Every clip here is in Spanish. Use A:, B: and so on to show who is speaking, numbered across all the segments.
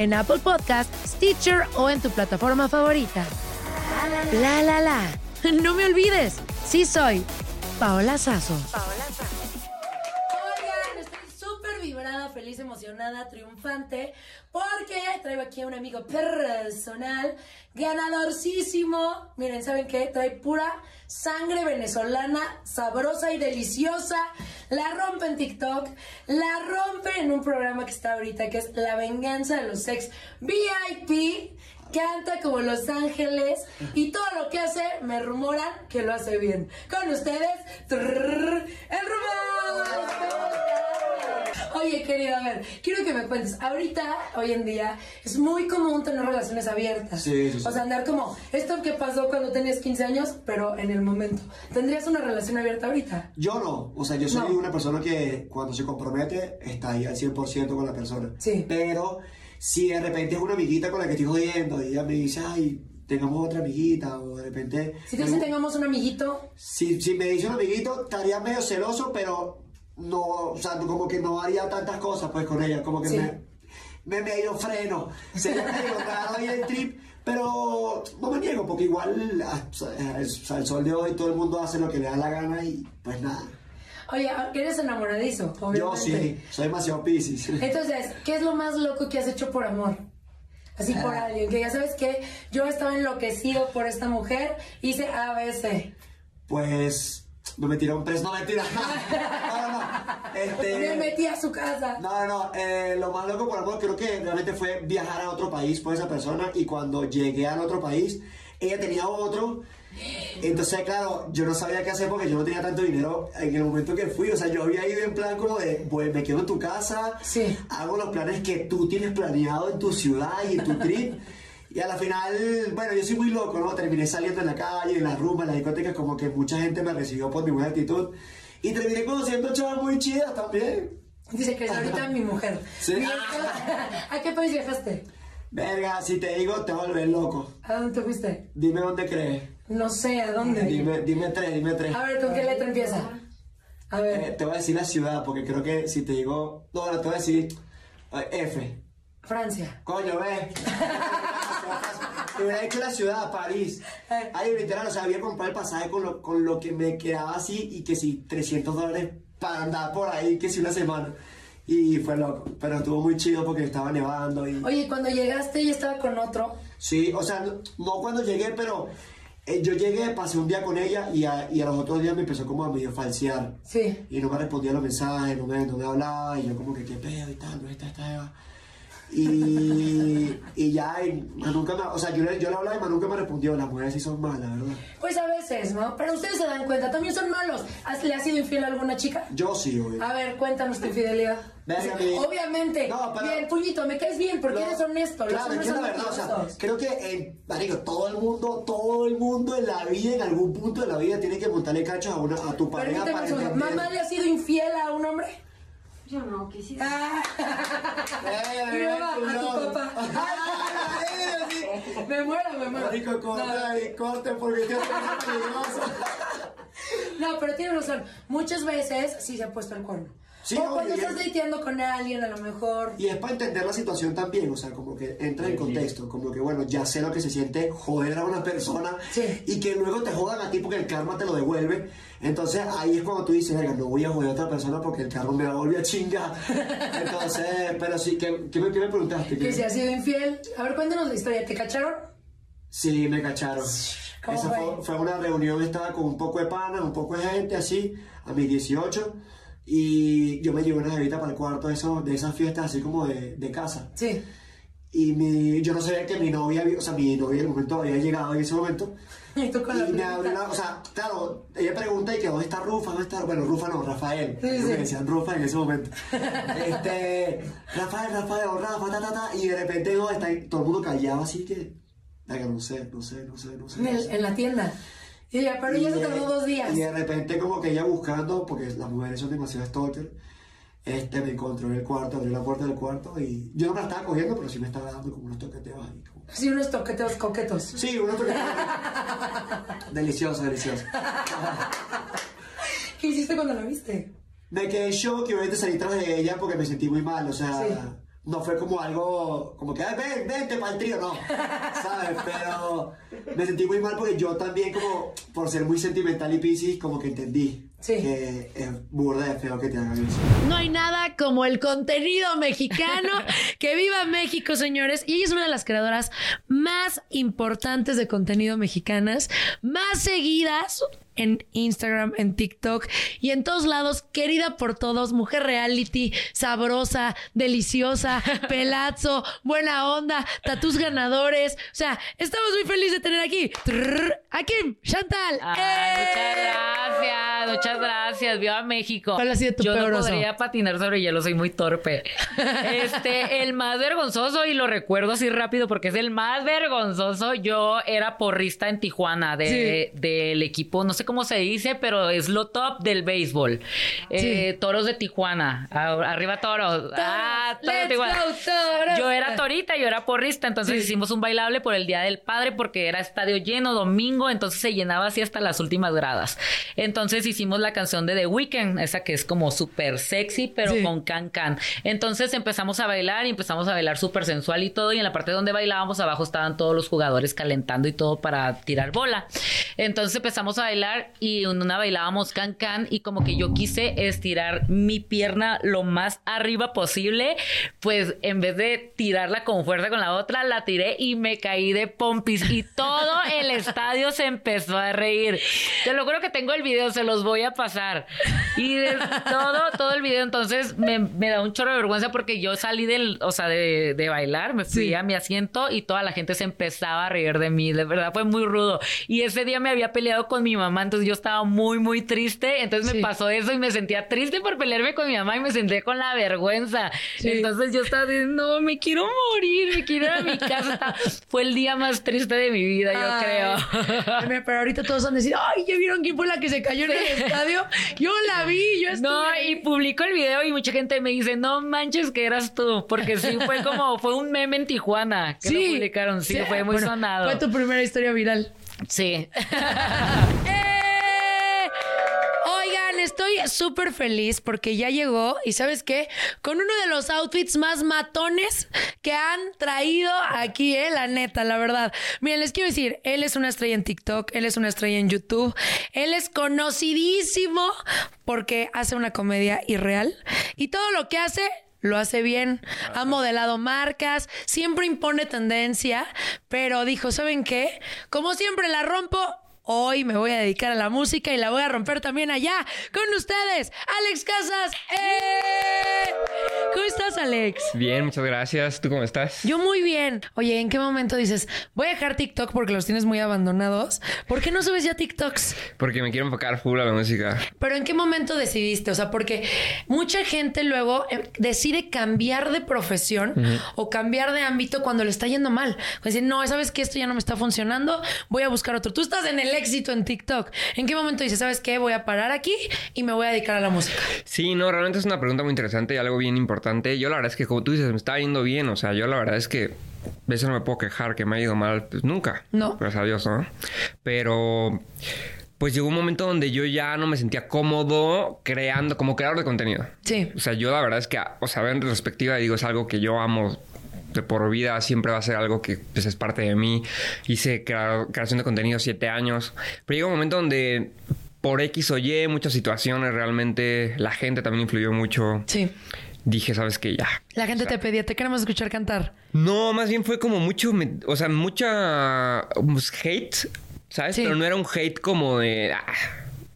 A: en Apple Podcast, Stitcher o en tu plataforma favorita. La la la. No me olvides, sí soy Paola Sazo. Súper vibrada, feliz, emocionada, triunfante, porque traigo aquí a un amigo personal, ganadorcísimo. Miren, ¿saben qué? Trae pura sangre venezolana, sabrosa y deliciosa. La rompe en TikTok, la rompe en un programa que está ahorita, que es La Venganza de los Sex VIP. Canta como Los Ángeles y todo lo que hace me rumoran que lo hace bien. Con ustedes, el rumor. Oye, querido, a ver, quiero que me cuentes. Ahorita, hoy en día, es muy común tener relaciones abiertas.
B: Sí, sí, sí.
A: O sea, andar como esto que pasó cuando tenías 15 años, pero en el momento. ¿Tendrías una relación abierta ahorita?
C: Yo no, o sea, yo soy
A: No.
C: una persona que cuando se compromete está ahí al 100% con la persona.
A: Sí.
C: Pero si de repente es una amiguita con la que estoy jodiendo y ella me dice, ay, tengamos otra amiguita, o de repente...
A: Si te dicen tengamos un amiguito,
C: Si, si me dice un amiguito, estaría medio celoso, pero no, o sea, como que no haría tantas cosas pues con ella, como que
A: Sí.
C: me, me medio freno, sería medio raro ahí el trip, pero no me niego, porque igual ah, sea, el sol de hoy todo el mundo hace lo que le da la gana y pues nada.
A: oye, eres enamoradizo, obviamente.
C: Yo sí, soy demasiado piscis.
A: Entonces, ¿qué es lo más loco que has hecho por amor? Así por
C: Ah.
A: alguien, que ya sabes que yo estaba enloquecido por esta mujer, hice A, B, C.
C: Pues no me tiró un preso, no mentira. No, no, no. Este,
A: Me metí a su casa.
C: No, no, no. eh, lo más loco por amor creo que realmente fue viajar a otro país por esa persona y cuando llegué al otro país, ella tenía otro. Entonces, claro, yo no sabía qué hacer porque yo no tenía tanto dinero en el momento que fui. O sea, yo había ido en plan como de, pues me quedo en tu casa,
A: Sí.
C: hago los planes que tú tienes planeado en tu ciudad y en tu trip. Y a la final, bueno, yo soy muy loco, ¿no? Terminé saliendo en la calle, en las rumbas, en las discotecas, como que mucha gente me recibió por mi buena actitud. Y terminé conociendo chavas muy chidas también.
A: Dice que es ahorita mi mujer.
C: Sí.
A: ¿A qué país viajaste?
C: Verga, si te digo, te volver loco.
A: ¿A dónde te fuiste?
C: Dime dónde crees.
A: No sé, ¿a dónde?
C: Dime, dime tres, dime tres.
A: A ver, ¿con qué letra empieza? A
C: Eh,
A: ver,
C: te voy a decir la ciudad, porque creo que si te digo. No, no, te voy a decir eh, F.
A: Francia.
C: Coño, ve. Te hubiera dicho la ciudad, París. Ahí literal, o sea, había comprado el pasaje con lo, con lo que me quedaba así y que si 300 dólares para andar por ahí, que si una semana. Y fue loco, pero estuvo muy chido porque estaba nevando y...
A: Oye, cuando llegaste y estaba con otro.
C: Sí, o sea, no, no cuando llegué, pero eh, yo llegué, pasé un día con ella y a, y a los otros días me empezó como a medio falsear.
A: Sí.
C: Y no me respondía los mensajes, no me, no me hablaba, y yo como que qué pedo y tal, no está esta Eva. Y, y ya, y me, o sea, yo, le- yo le hablaba y más nunca me respondió. Las mujeres sí son malas, ¿verdad?
D: Pues a veces, ¿no? Pero ustedes se dan cuenta, también son malos. ¿Has- ¿Le has sido infiel a alguna chica?
C: Yo sí, obvio.
D: A ver, cuéntanos tu infidelidad.
C: Verga, mi-
D: Obviamente.
C: No, pero-
D: Bien, puñito, me caes bien porque
C: No,
D: eres honesto.
C: Claro, es la verdad, o sea, creo que, eh, marico, todo el mundo, todo el mundo en la vida, en algún punto de la vida, tiene que montarle cachos a, una, a tu pareja
D: Permíteme
C: para.
D: ¿Mamá le ha sido infiel a un hombre?
E: Yo no quisiera.
D: Ah. Mi mamá, a tu
C: no.
D: papá. Me muero, me muero.
C: Marico, corte ahí, corte, porque es peligroso.
D: No, pero tiene razón. Muchas veces sí se ha puesto el cuerno.
C: Sí,
D: o cuando estás
C: es-
D: dateando con alguien, a lo mejor.
C: Y es para entender la situación también, o sea, como que entra en contexto, como que bueno, ya sé lo que se siente joder a una persona
D: Sí.
C: y que luego te jodan a ti porque el karma te lo devuelve. Entonces ahí es cuando tú dices, venga, no voy a joder a otra persona porque el karma me va a volver a chingar. Entonces, pero sí, ¿qué, qué me, qué me preguntaste?
D: Que se ha sido infiel. A ver, cuéntanos la historia. ¿Te cacharon?
C: Sí, me cacharon.
D: ¿Cómo
C: Esa
D: fue?
C: fue, fue una reunión, estaba con un poco de panas, un poco de gente así, a mis 18. Y yo me llevé una jevita para el cuarto de, esos, de esas fiestas así como de, de casa.
D: Sí.
C: Y mi, yo no sabía que mi novia, había- o sea, mi novia en el momento había llegado en ese momento.
D: Y
C: me abrió la, o sea, claro, ella pregunta y que dónde está Rufa, dónde está, bueno, Rufa no, Rafael,
D: Sí,
C: me decían Rufa en ese momento. Este, Rafael, Rafael, Rafa, ta, ta, ta, y de repente todo el mundo callado así que, no sé, no sé, no sé, no sé.
D: En,
C: no
D: el-
C: sé.
D: en la tienda. Y ella, pero
C: Y
D: ya se tardó dos días.
C: Y de repente como que ella buscando, porque las mujeres son demasiado stalker, este, me encontró en el cuarto, abrió la puerta del cuarto y yo no me la estaba cogiendo, pero sí me estaba dando como unos toqueteos ahí. como-
D: Sí, unos toqueteos coquetos.
C: Sí, unos toqueteos. delicioso, delicioso.
D: ¿Qué hiciste cuando la viste?
C: Me quedé shock y obviamente salí tras de ella porque me sentí muy mal, o sea,
D: Sí.
C: No fue como algo, como que, "Ay, ven, vente para el trío, no, ¿sabes? Pero me sentí muy mal porque yo también como, por ser muy sentimental y piscis, como que entendí
D: Sí.
C: que es burda de feo que te hagan eso.
A: No hay nada como el contenido mexicano. que viva México, señores. Y ella es una de las creadoras más importantes de contenido mexicanas, más seguidas en Instagram, en TikTok y en todos lados, querida por todos, mujer reality, sabrosa, deliciosa, pelazo, buena onda, tatus ganadores. O sea, estamos muy felices de tener aquí trrr, a Kim Chantal.
F: Ay,
A: ¡Eh!
F: muchas gracias, muchas gracias. Viva México.
A: ¿Cuál ha sido tu
F: Yo
A: peor
F: no
A: oso?
F: podría patinar sobre hielo, soy muy torpe. Este, el más vergonzoso, y lo recuerdo así rápido porque es el más vergonzoso. Yo era porrista en Tijuana de, del equipo, no sé cómo se dice, pero es lo top del béisbol. Eh, toros de Tijuana. Arriba toros. Ah, toros de Tijuana.
A: go, toros.
F: Yo era torita, yo era porrista, entonces
A: Sí.
F: hicimos un bailable por el Día del Padre porque era estadio lleno, domingo, entonces se llenaba así hasta las últimas gradas. Entonces hicimos la canción de The Weeknd, esa que es como súper sexy, pero
A: Sí.
F: con can can. Entonces empezamos a bailar y empezamos a bailar súper sensual y todo, y en la parte donde bailábamos abajo estaban todos los jugadores calentando y todo para tirar bola. Entonces empezamos a bailar y en una bailábamos can can y como que yo quise estirar mi pierna lo más arriba posible, pues en vez de tirarla con fuerza con la otra, la tiré y me caí de pompis y todo el estadio se empezó a reír. Te lo juro que tengo el video, se los voy a pasar. Y de todo, todo el video, entonces me, me da un chorro de vergüenza porque yo salí del, o sea, de, de bailar, me fui
A: Sí.
F: a mi asiento y toda la gente se empezaba a reír de mí. De verdad fue muy rudo. Y ese día me había peleado con mi mamá, entonces yo estaba muy, muy triste. Entonces
A: Sí.
F: me pasó eso y me sentía triste por pelearme con mi mamá y me senté con la vergüenza.
A: Sí.
F: Entonces yo estaba diciendo, no, me quiero morir, me quiero ir a mi casa. Estaba- Fue el día más triste de mi vida, yo creo.
A: Pero ahorita todos a decir, ay, ¿ya vieron quién fue la que se cayó en el estadio? Yo la vi, yo estuve
F: No,
A: ahí".
F: y publico el video y mucha gente me dice, no manches que eras tú, porque sí fue como, fue un meme en Tijuana que lo publicaron, sí, fue muy
A: Bueno,
F: sonado.
A: Fue tu primera historia viral.
F: Sí.
A: Estoy súper feliz porque ya llegó y ¿sabes qué? Con uno de los outfits más matones que han traído aquí, ¿eh? La neta, la verdad. Miren, les quiero decir, él es una estrella en TikTok, él es una estrella en YouTube, él es conocidísimo porque hace una comedia irreal y todo lo que hace lo hace bien, ha modelado marcas, siempre impone tendencia, pero dijo, ¿saben qué? Como siempre la rompo, Hoy me voy a dedicar a la música y la voy a romper también allá con ustedes, Alex Casas. ¡Eh! ¿Cómo estás, Alex?
G: Bien, muchas gracias. ¿Tú cómo estás?
A: Yo muy bien. Oye, ¿en qué momento dices, voy a dejar TikTok porque los tienes muy abandonados? ¿Por qué no subes ya TikToks?
G: Porque me quiero enfocar full a la música.
A: Pero ¿en qué momento decidiste? O sea, porque mucha gente luego eh, decide cambiar de profesión o cambiar de ámbito cuando le está yendo mal. Decir, no, sabes que esto ya no me está funcionando, voy a buscar otro. Tú estás en el éxito en TikTok. ¿En qué momento dices, sabes qué? Voy a parar aquí y me voy a dedicar a la música.
G: Sí, no, realmente es una pregunta muy interesante y algo bien importante. Yo la verdad es que, como tú dices, me está yendo bien. O sea, yo la verdad es que a veces no me puedo quejar que me ha ido mal. Pues nunca.
A: No.
G: Gracias a Dios, ¿no? Pero pues llegó un momento donde yo ya no me sentía cómodo creando, como creador de contenido.
A: Sí.
G: O sea, yo la verdad es que, o sea, en retrospectiva digo, es algo que yo amo de por vida, siempre va a ser algo que pues, es parte de mí. Hice crea- creación de contenido siete años. Pero llegó un momento donde por X o Y, muchas situaciones realmente, la gente también influyó mucho.
A: Sí.
G: Dije, ¿sabes qué? Ya.
A: La gente te pedía, te queremos escuchar cantar.
G: No, más bien fue como mucho, me- o sea, mucha pues, hate, ¿sabes? Pero no era un hate como de... ah,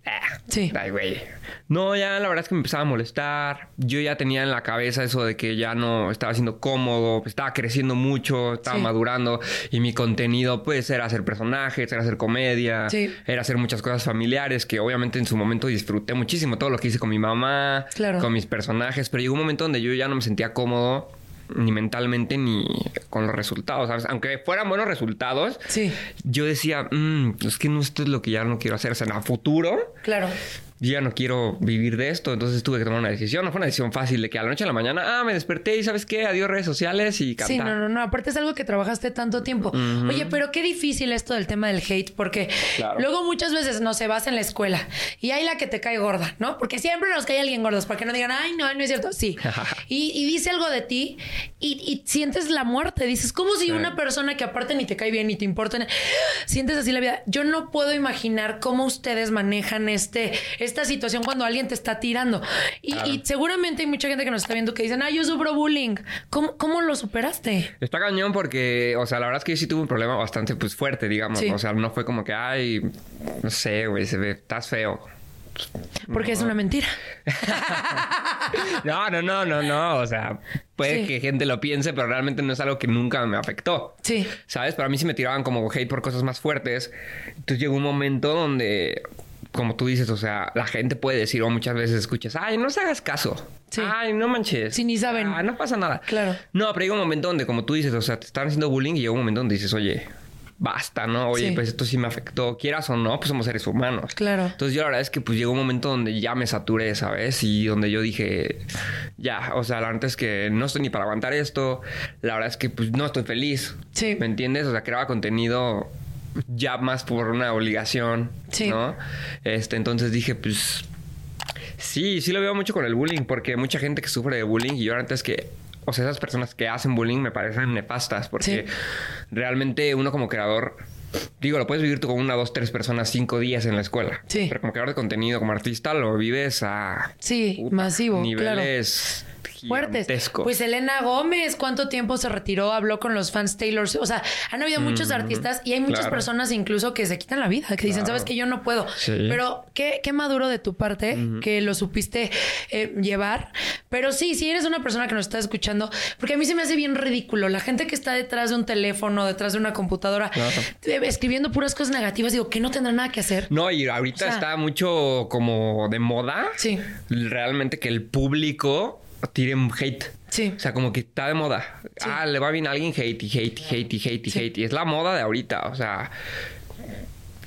G: ah,
A: Sí.
G: Ay, güey. No, ya la verdad es que me empezaba a molestar. Yo ya tenía en la cabeza eso de que ya no estaba siendo cómodo, estaba creciendo mucho, estaba
A: Sí.
G: madurando y mi contenido pues era hacer personajes, era hacer comedia,
A: Sí.
G: era hacer muchas cosas familiares que obviamente en su momento disfruté muchísimo todo lo que hice con mi mamá,
A: Claro.
G: con mis personajes, pero llegó un momento donde yo ya no me sentía cómodo ni mentalmente ni con los resultados, ¿sabes? Aunque fueran buenos resultados,
A: Sí.
G: yo decía, "Mm, es que no, esto es lo que ya no quiero hacer. O sea, en el futuro,
A: Claro.
G: Yo ya no quiero vivir de esto. Entonces tuve que tomar una decisión. No fue una decisión fácil de que a la noche a la mañana, ah, me desperté y ¿sabes qué? Adiós redes sociales y cantar.
A: Sí, no, no, no. Aparte es algo que trabajaste tanto tiempo. Oye, pero qué difícil esto del tema del hate, porque
G: Claro.
A: luego muchas veces no se vas en la escuela y hay la que te cae gorda, ¿no? Porque siempre nos cae alguien gordos, para que no digan, ay, no, no es cierto. Sí. y, y dice algo de ti y, y sientes la muerte. Dices, como si
G: Sí.
A: una persona que aparte ni te cae bien ni te importa, sientes así la vida. Yo no puedo imaginar cómo ustedes manejan este, esta situación cuando alguien te está tirando. Y,
G: Claro.
A: y seguramente hay mucha gente que nos está viendo que dicen, ay, yo sufro bullying. ¿Cómo, cómo lo superaste?
G: Está cañón porque, o sea, la verdad es que yo sí tuve un problema bastante, pues, fuerte, digamos.
A: Sí.
G: O sea, no fue como que, ay, no sé, güey, se ve, estás feo.
A: Porque es una mentira.
G: No, no, no, no, no. O sea, puede
A: Sí.
G: que gente lo piense, pero realmente no es algo que nunca me afectó.
A: Sí.
G: ¿Sabes? Pero a mí sí me tiraban como hate por cosas más fuertes. Entonces llegó un momento donde, como tú dices, o sea, la gente puede decir, o muchas veces escuchas, ay, no se hagas caso. Ay, no manches.
A: Sí, ni saben.
G: Ah, no pasa nada.
A: Claro.
G: No, pero llega un momento donde, como tú dices, o sea, te están haciendo bullying y llega un momento donde dices, oye, basta, ¿no? Oye,
A: Sí.
G: pues esto sí me afectó. Quieras o no, pues somos seres humanos.
A: Claro.
G: Entonces yo la verdad es que pues llegó un momento donde ya me saturé, ¿sabes? Y donde yo dije, ya, o sea, la verdad es que no estoy ni para aguantar esto. La verdad es que pues no estoy feliz.
A: Sí.
G: ¿Me entiendes? O sea, creaba contenido ya más por una obligación,
A: Sí.
G: ¿no? Este, entonces dije, pues sí, sí lo veo mucho con el bullying, porque mucha gente que sufre de bullying y yo antes que o sea, esas personas que hacen bullying me parecen nefastas porque realmente uno como creador Digo, lo puedes vivir tú con una, dos, tres personas cinco días en la escuela.
A: Sí.
G: Pero como creador de contenido, como artista, lo vives a
A: Sí, masivo, claro. Fuertes. Pues Elena Gómez, ¿cuánto tiempo se retiró? Habló con los fans Taylor. O sea, han habido muchos artistas y hay muchas
G: claro.
A: personas incluso que se quitan la vida, que dicen, sabes que yo no puedo.
G: Sí.
A: Pero qué, qué maduro de tu parte que lo supiste eh, llevar. Pero sí, si eres una persona que nos está escuchando, porque a mí se me hace bien ridículo la gente que está detrás de un teléfono, detrás de una computadora,
G: Claro.
A: eh, escribiendo puras cosas negativas, digo, que no tendrá nada que hacer.
G: No, y ahorita
A: O sea-
G: está mucho como de moda.
A: Sí.
G: Realmente que el público tire un hate.
A: Sí.
G: O sea, como que está de moda. Ah, le va bien a alguien hate y hate y hate y hate y hate. Y es la moda de ahorita. O sea.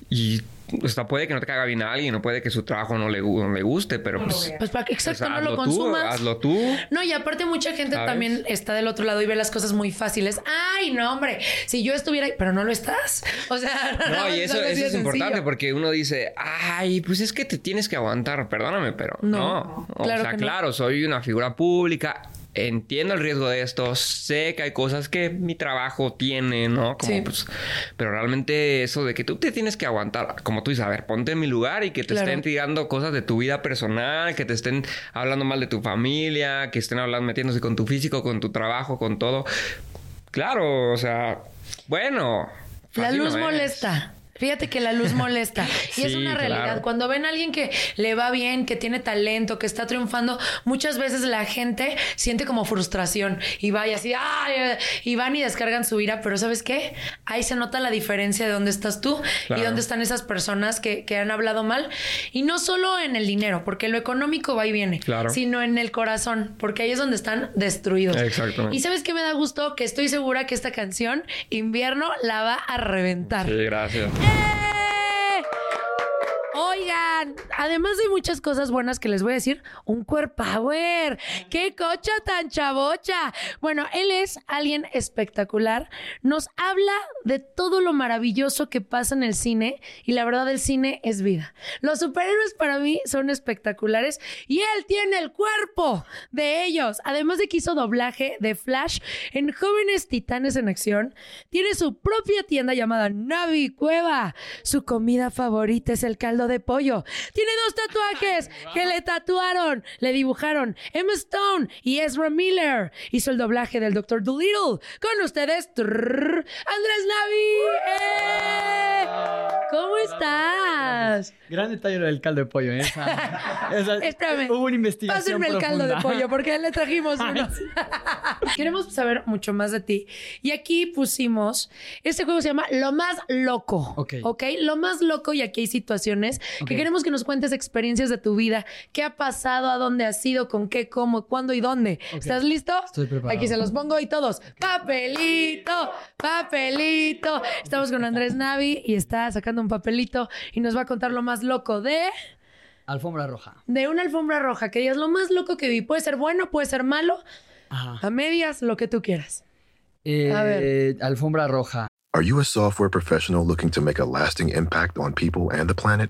G: Y. O sea, puede que no te caiga bien a alguien, o puede que su trabajo no le, no le guste, pero pues.
A: Pues para que exacto,
G: pues,
A: no lo
G: hazlo tú,
A: consumas.
G: hazlo tú.
A: No, y aparte mucha gente
G: ¿Sabes?
A: también está del otro lado y ve las cosas muy fáciles. Ay, no, hombre, si yo estuviera ahí, pero no lo estás. O sea,
G: No, y eso, es importante porque uno dice, ay, pues es que te tienes que aguantar, perdóname, pero
A: No,
G: no. O
A: claro
G: sea,
A: que no.
G: claro, soy una figura pública, entiendo el riesgo de esto, sé que hay cosas que mi trabajo tiene, ¿no? Como,
A: Sí.
G: pues, pero realmente eso de que tú te tienes que aguantar, como tú dices, a ver, ponte en mi lugar y que te
A: Claro.
G: estén tirando cosas de tu vida personal, que te estén hablando mal de tu familia, que estén hablando, metiéndose con tu físico, con tu trabajo, con todo. Claro, o sea, bueno.
A: La luz
G: no
A: molesta. Fíjate que la luz molesta. Y es una realidad.
G: claro.
A: Cuando ven a alguien que le va bien, que tiene talento, que está triunfando, muchas veces la gente siente como frustración y va y así, ¡ay! y van y descargan su ira. Pero ¿sabes qué? Ahí se nota la diferencia de dónde estás tú y dónde están esas personas que, que han hablado mal. Y no solo en el dinero, porque lo económico va y viene,
G: Claro.
A: sino en el corazón, porque ahí es donde están destruidos.
G: Exactamente.
A: Y ¿sabes qué me da gusto? Que estoy segura que esta canción, Invierno, la va a reventar.
G: Sí, gracias.
A: ¡Eh! Oigan, además de muchas cosas buenas que les voy a decir, un core power. ¡Qué cocha tan chavocha! Bueno, él es alguien espectacular. Nos habla de todo lo maravilloso que pasa en el cine y la verdad el cine es vida. Los superhéroes para mí son espectaculares y él tiene el cuerpo de ellos. Además de que hizo doblaje de Flash en Jóvenes Titanes en Acción, tiene su propia tienda llamada Navi Cueva. Su comida favorita es el caldo de pollo. Tiene dos tatuajes que le tatuaron, le dibujaron Emma Stone y Ezra Miller. Hizo el doblaje del Dr. Dolittle. Con ustedes, trrr, Andrés Navi. ¡Eh! ¿Cómo estás?
H: Gran detalle del caldo de pollo. ¿eh? Esa- esa-
A: Espérame.
H: Hubo una investigación
A: Pásenme el caldo de pollo porque le trajimos uno. Queremos saber mucho más de ti. Y aquí pusimos, este juego se llama Lo más loco.
H: Ok.
A: Ok. Lo más loco y aquí hay situaciones Que queremos que nos cuentes experiencias de tu vida. ¿Qué ha pasado? ¿A dónde has ido? ¿Con qué? ¿Cómo? ¿Cuándo y dónde? ¿Estás listo?
H: Estoy preparado.
A: Aquí se los pongo y todos. Papelito, papelito. Estamos con Andrés Navi y está sacando un papelito y nos va a contar lo más loco de...
H: Alfombra roja.
A: De una alfombra roja, que digas lo más loco que vi. Puede ser bueno, puede ser malo,
H: Ajá.
A: a medias, lo que tú quieras.
H: Eh,
A: A ver.
H: Alfombra roja.
I: Are you a software professional looking to make a lasting impact on people and the planet?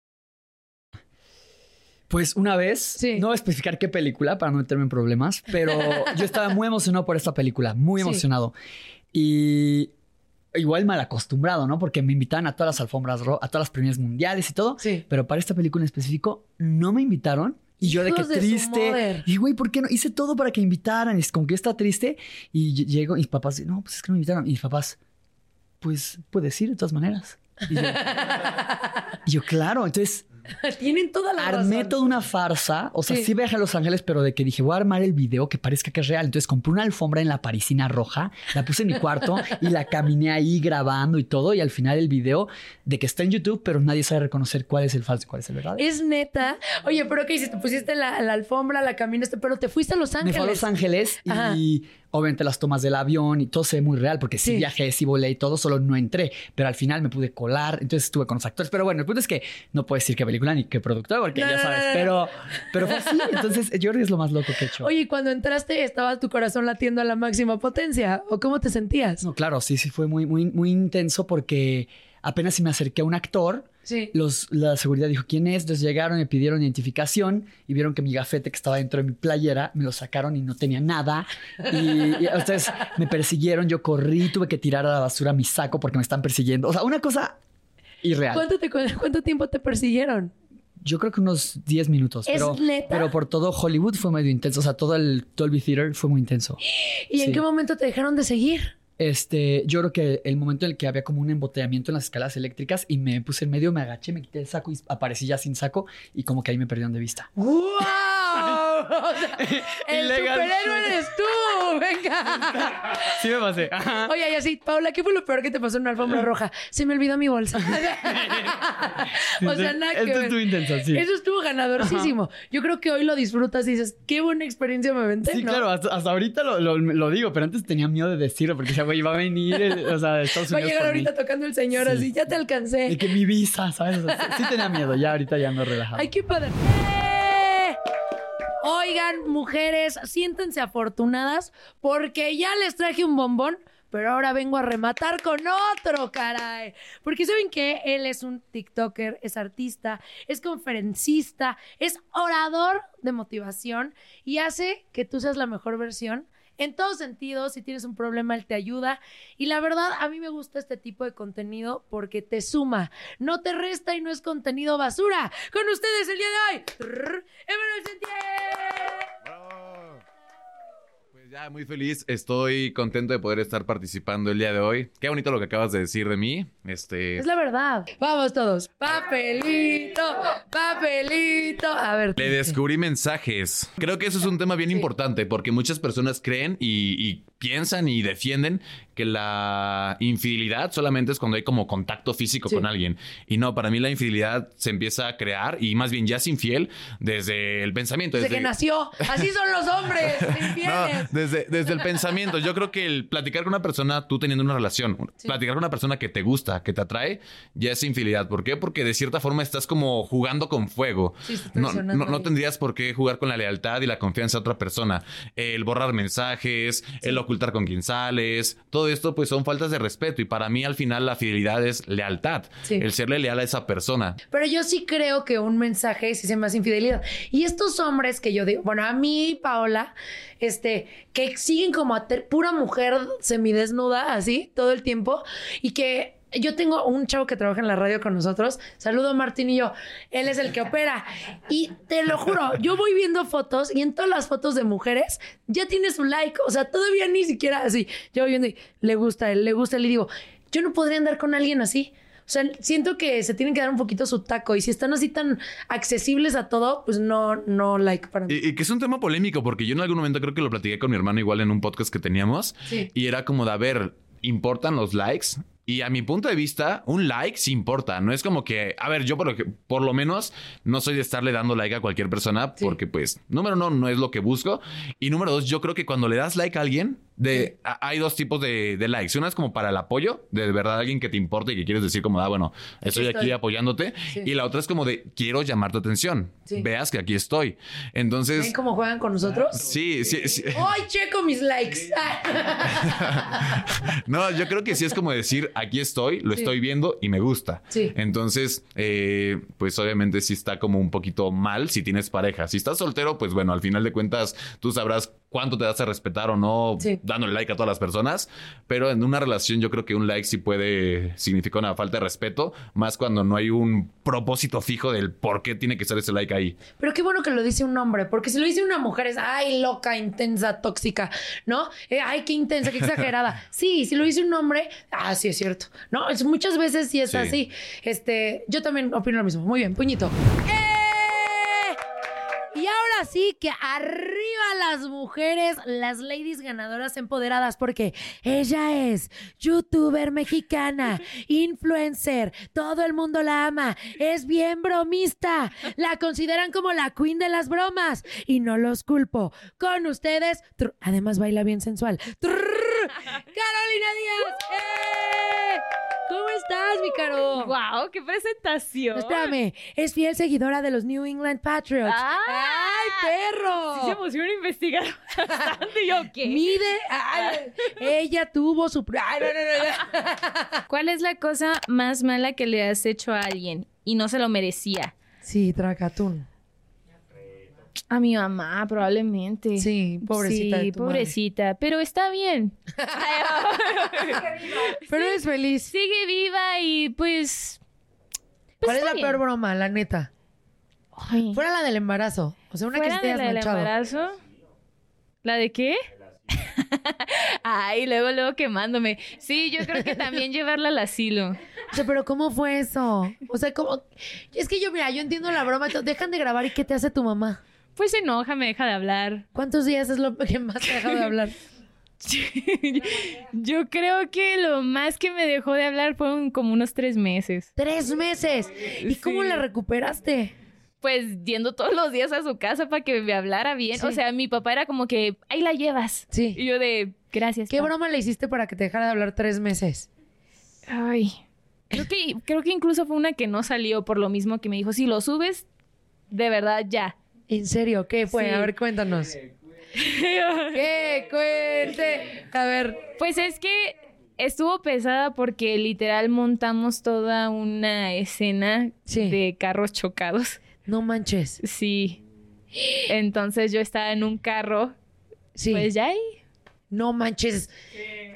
H: Pues una vez, no voy a especificar qué película para no meterme en problemas, pero yo estaba muy emocionado por esta película, muy
A: Sí.
H: emocionado. Y igual mal acostumbrado, ¿no? Porque me invitaban a todas las alfombras, ro- a todas las premios mundiales y todo. Pero para esta película en específico no me invitaron. Y yo de que
A: Hijos de su
H: triste. Y güey, ¿por qué no? Hice todo para que me invitaran. Y es como que estaba triste. Y ll- llego y mis papás, no, pues es que no me invitaron. Y mis papás, pues puedes ir de todas maneras. Y yo, y yo, claro, entonces
A: Tienen toda la
H: armé
A: razón.
H: toda una farsa. O sea,
A: Sí.
H: sí. viajé a Los Ángeles, pero de que dije, voy a armar el video que parezca que es real. Entonces compré una alfombra en la parisina roja, la puse en mi cuarto y la caminé ahí grabando y todo. Y al final el video de que está en YouTube, pero nadie sabe reconocer cuál es el falso y cuál es el verdadero.
A: Es neta. Oye, pero ¿qué hiciste? Pusiste la, la alfombra, la caminaste, pero te fuiste a Los
H: Me
A: Ángeles.
H: fui a Los Ángeles
A: Ajá.
H: y obviamente las tomas del avión y todo se ve muy real porque sí,
A: Sí.
H: viajé, sí volé y todo, solo no entré, pero al final me pude colar, entonces estuve con los actores. Pero bueno, el punto es que no puedo decir qué película ni qué productor porque
A: No,
H: ya sabes, pero, pero fue así. Entonces yo creo que es lo más loco que he hecho.
A: Oye, y cuando entraste, ¿estaba tu corazón latiendo a la máxima potencia? ¿O cómo te sentías?
H: No, claro, sí, sí, fue muy, muy, muy intenso porque apenas si me acerqué a un actor.
A: Sí.
H: Los, la seguridad dijo quién es, entonces llegaron, me pidieron identificación y vieron que mi gafete que estaba dentro de mi playera me lo sacaron y no tenía nada. Y, y ustedes me persiguieron, yo corrí, tuve que tirar a la basura mi saco porque me están persiguiendo. O sea, una cosa irreal.
A: ¿Cuánto, te- cuánto tiempo te persiguieron?
H: Yo creo que unos 10 minutos.
A: ¿Es
H: pero,
A: neta?
H: pero por todo Hollywood fue medio intenso. O sea, todo el Dolby Theater fue muy intenso.
A: ¿Y en qué momento te dejaron de seguir?
H: Este, yo creo que el momento en el que había como un embotellamiento en las escalas eléctricas y me puse en medio, me agaché, me quité el saco y aparecí ya sin saco y como que ahí me perdieron de vista.
A: ¡Wow! O sea, el superhéroe eres tú. Venga.
H: Sí me pasé. Ajá.
A: Oye, y así, Paula, ¿qué fue lo peor que te pasó en una alfombra roja? Se me olvidó mi bolsa. o sea, nada que
H: Esto
A: ver.
H: estuvo intenso, sí.
A: Eso estuvo ganadorcísimo. Yo creo que hoy lo disfrutas y dices, qué buena experiencia me aventé,
H: Sí,
A: ¿no?
H: claro, hasta, hasta ahorita lo, lo- lo digo, pero antes tenía miedo de decirlo porque decía, güey, va a venir, o sea, de Estados
A: Va a
H: Unidos.
A: llegar
H: mí.
A: ahorita tocando el señor
H: Sí.
A: así, ya te alcancé.
H: De que mi visa, ¿sabes? O sea, sí, tenía miedo, ya ahorita ya ando relajado.
A: ¡Ay, qué padre! Oigan, mujeres, siéntense afortunadas porque ya les traje un bombón, pero ahora vengo a rematar con otro, caray. Porque saben que él es un TikToker, es artista, es conferencista, es orador de motivación y hace que tú seas la mejor versión. En todos sentidos, si tienes un problema, él te ayuda. Y la verdad, a mí me gusta este tipo de contenido porque te suma, no te resta y no es contenido basura. Con ustedes el día de hoy, Emanuel Sentier.
J: Ya muy feliz, estoy contento de poder estar participando el día de hoy. Qué bonito lo que acabas de decir de mí. Este,
A: Es la verdad. Vamos todos. Papelito, papelito. A ver.
J: Le descubrí mensajes. Creo que eso es un tema bien importante porque muchas personas creen y, y piensan y defienden que la infidelidad solamente es cuando hay como contacto físico
A: Sí.
J: con alguien. Y no, para mí la infidelidad se empieza a crear y más bien ya es infiel desde el pensamiento.
A: Desde que nació. Así son los hombres, infieles.
J: No, desde, desde el pensamiento. Yo creo que el platicar con una persona, tú teniendo una relación, platicar con una persona que te gusta, que te atrae, ya es infidelidad. ¿Por qué? Porque de cierta forma estás como jugando con fuego.
A: Sí,
J: no, no, tendrías por qué jugar con la lealtad y la confianza de otra persona. El borrar mensajes, el ocultar con quién sales, todo esto pues son faltas de respeto. Y para mí al final la fidelidad es lealtad.
A: Sí.
J: El serle leal a esa persona.
A: Pero yo sí creo que un mensaje sí se me hace infidelidad. Y estos hombres que yo digo, bueno, a mí, Paola, este, que siguen como a ter- pura mujer semidesnuda, así, todo el tiempo, y que yo tengo un chavo que trabaja en la radio con nosotros. Saludo a Martín y yo. Él es el que opera. Y te lo juro, yo voy viendo fotos y en todas las fotos de mujeres ya tiene su like. O sea, todavía ni siquiera así. Yo voy viendo y le gusta él, le gusta él. Y digo, yo no podría andar con alguien así. O sea, siento que se tienen que dar un poquito su taco. Y si están así tan accesibles a todo, pues no, no like para mí.
J: Y, y que es un tema polémico, porque yo en algún momento creo que lo platiqué con mi hermano igual en un podcast que teníamos.
A: Sí.
J: Y era como de, a ver, ¿importan los likes? Y a mi punto de vista, un like sí importa. No es como que, a ver, yo por lo, que, por lo menos no soy de estarle dando like a cualquier persona porque pues, número uno, no es lo que busco. Y número dos, yo creo que cuando le das like a alguien, de, a- hay dos tipos de, de likes. Una es como para el apoyo, de verdad alguien que te importa y que quieres decir como, ah, bueno, estoy aquí apoyándote.
A: Sí.
J: Y la otra es como de, quiero llamar tu atención.
A: Sí.
J: Veas que aquí estoy. Entonces...
A: ¿Ven cómo juegan con nosotros?
J: Sí, sí, sí.
A: ¡Ay, checo mis likes!
J: No, yo creo que sí es como decir, aquí estoy, lo estoy viendo y me gusta.
A: Sí.
J: Entonces, eh, pues obviamente sí está como un poquito mal si tienes pareja. Si estás soltero, pues bueno, al final de cuentas tú sabrás cuánto te das a respetar o no
A: Sí.
J: dándole like a todas las personas. Pero en una relación yo creo que un like sí puede significar una falta de respeto, más cuando no hay un propósito fijo del por qué tiene que ser ese like ahí.
A: Pero qué bueno que lo dice un hombre, porque si lo dice una mujer es, ay, loca, intensa, tóxica, ¿no? Eh, ay, qué intensa, qué exagerada. Sí, si lo dice un hombre, ah, sí es cierto. No, es, muchas veces sí es
J: Sí.
A: así. Este, yo también opino lo mismo. Muy bien, puñito. ¡Eh! Y ahora sí que arriba las mujeres, las ladies ganadoras empoderadas, porque ella es youtuber mexicana, influencer, todo el mundo la ama, es bien bromista, la consideran como la queen de las bromas y no los culpo. Con ustedes, además baila bien sensual. Carolina Díaz. ¡Eh! ¿Cómo estás, mi Caro?
K: ¡Wow! ¡Qué presentación!
A: Espérame, es fiel seguidora de los New England Patriots.
K: ¡Ah!
A: ¡Ay, perro!
K: Sí se emociona investigar bastante. ¿Yo qué?
A: Mide, ay, ella tuvo su... Ay, no, no, no.
K: ¿Cuál es la cosa más mala que le has hecho a alguien y no se lo merecía?
A: Sí, tracatún.
K: A mi mamá, probablemente.
A: Sí, pobrecita
K: Sí,
A: de tu madre.
K: pobrecita. Pero está bien.
A: Pero es feliz.
K: Sigue viva y pues. pues
A: ¿Cuál es la
K: bien.
A: peor broma, la neta?
K: Ay,
A: Fuera la del embarazo. O sea, una que
K: ¿Fuera
A: se te
K: de la del embarazo? ¿La de qué? Ay, luego, luego quemándome. Sí, yo creo que también llevarla al asilo.
A: O sea, pero ¿cómo fue eso? O sea, ¿cómo? Es que yo, mira, yo entiendo la broma. Dejan de grabar y ¿qué te hace tu mamá?
K: Pues se enoja, me deja de hablar.
A: ¿Cuántos días es lo que más te ha dejado de hablar?
K: Yo creo que lo más que me dejó de hablar fueron como unos tres meses.
A: ¡Tres meses! ¿Y cómo la recuperaste?
K: Pues yendo todos los días a su casa para que me hablara bien.
A: Sí.
K: O sea, mi papá era como que, ahí la llevas.
A: Sí.
K: Y yo de, gracias.
A: ¿Qué
K: pa".
A: broma le hiciste para que te dejara de hablar tres meses?
K: Ay. Creo que, creo que incluso fue una que no salió por lo mismo que me dijo, si lo subes, de verdad ya.
A: ¿En serio? ¿Qué fue?
K: Sí.
A: A ver, cuéntanos. ¿Qué? Cuente. A ver.
K: Pues es que estuvo pesada porque literal montamos toda una escena de carros chocados.
A: No manches.
K: Sí. Entonces yo estaba en un carro.
A: Sí.
K: Pues ya ahí.
A: No manches.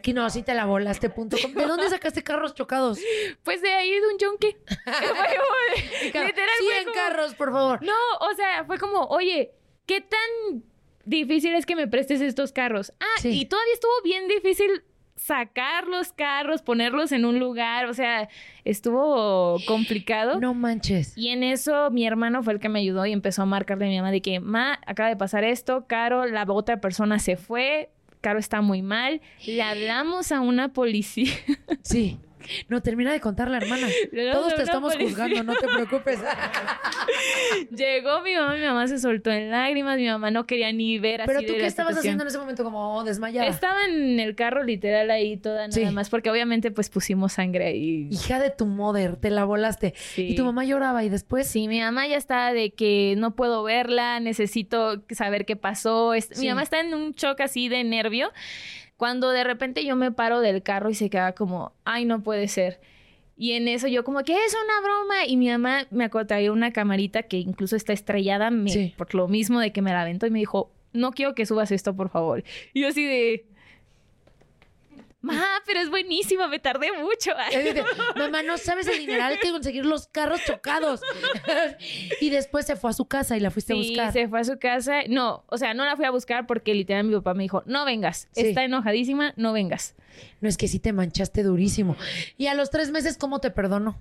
A: Que no, así te la volaste, punto. ¿De dónde sacaste carros chocados?
K: Pues de ahí de un yunque. Literal,
A: 100
K: fue como-
A: carros, por favor.
K: No, o sea, fue como, oye, ¿qué tan difícil es que me prestes estos carros? Ah, y todavía estuvo bien difícil sacar los carros, ponerlos en un lugar, o sea, estuvo complicado.
A: No manches.
K: Y en eso mi hermano fue el que me ayudó y empezó a marcarle a mi mamá de que, ma, acaba de pasar esto, Caro, la otra persona se fue, Caro está muy mal, le hablamos a una policía.
A: Sí. No, termina de contar la hermana. Todos te estamos
K: policía.
A: juzgando, no te preocupes.
K: Llegó mi mamá, mi mamá se soltó en lágrimas, mi mamá no quería ni ver así
A: Pero
K: de
A: tú,
K: la
A: ¿qué estabas
K: situación.
A: haciendo en ese momento? Como desmayada.
K: Estaba en el carro literal ahí toda nada
A: Sí.
K: más, porque obviamente pues pusimos sangre ahí.
A: Hija de tu mother, te la volaste. Y tu mamá lloraba y después.
K: Sí, mi mamá ya está de que no puedo verla, necesito saber qué pasó. Mi mamá está en un shock así de nervio. Cuando de repente yo me paro del carro y se queda como, ay, no puede ser. Y en eso yo como que es una broma. Y mi mamá me traía una camarita que incluso está estrellada me- por lo mismo de que me la aventó y me dijo, no quiero que subas esto, por favor. Y yo así de... Ma, pero es buenísima, me tardé mucho.
A: Mamá, no sabes el dineral que conseguir los carros chocados. y después se fue a su casa y la fuiste a
K: Sí,
A: buscar.
K: se fue a su casa. No, o sea, no la fui a buscar porque literal mi papá me dijo, no vengas.
A: Sí.
K: Está enojadísima, no vengas.
A: No es que sí te manchaste durísimo. Y a los tres meses, ¿cómo te perdonó?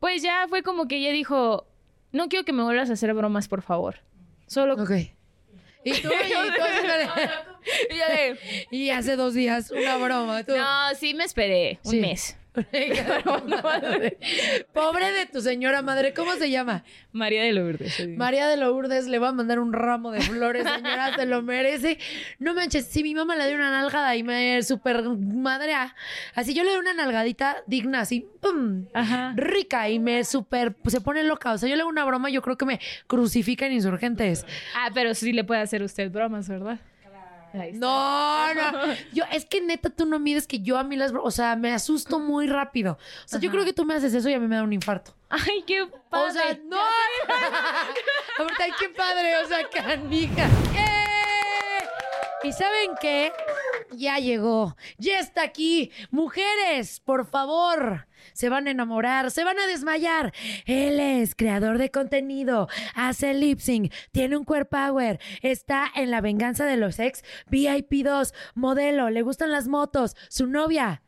K: Pues ya fue como que ella dijo, no quiero que me vuelvas a hacer bromas, por favor. Solo...
A: Ok. Y tú, y tú
K: Y yo de-
A: Y hace dos días, una broma. tú.
K: No, sí me esperé un
A: Sí.
K: mes.
A: Pobre de tu señora madre, ¿cómo se llama?
K: María de Lourdes.
A: María de Lourdes le va a mandar un ramo de flores, señora, se lo merece. No manches, si mi mamá le dio una nalgada y me super madrea, así yo le doy una nalgadita digna, así, pum, rica y me super, se pone loca. O sea, yo le hago una broma, yo creo que me crucifican insurgentes.
K: Ah, pero sí le puede hacer usted bromas, ¿verdad?
A: No, no. Yo, es que neta, tú no mides que yo a mí las O sea, me asusto muy rápido. O sea, yo creo que tú me haces eso y a mí me da un infarto.
K: Ay, qué padre.
A: O sea, no. Ahorita, ay, qué padre. O sea, canija. ¡Eh! ¿Y saben qué? Ya llegó. Ya está aquí. Mujeres, por favor. Se van a enamorar, se van a desmayar. Él es creador de contenido, hace lip sync, tiene un core power, está en la venganza de los ex, VIP 2, modelo, le gustan las motos, su novia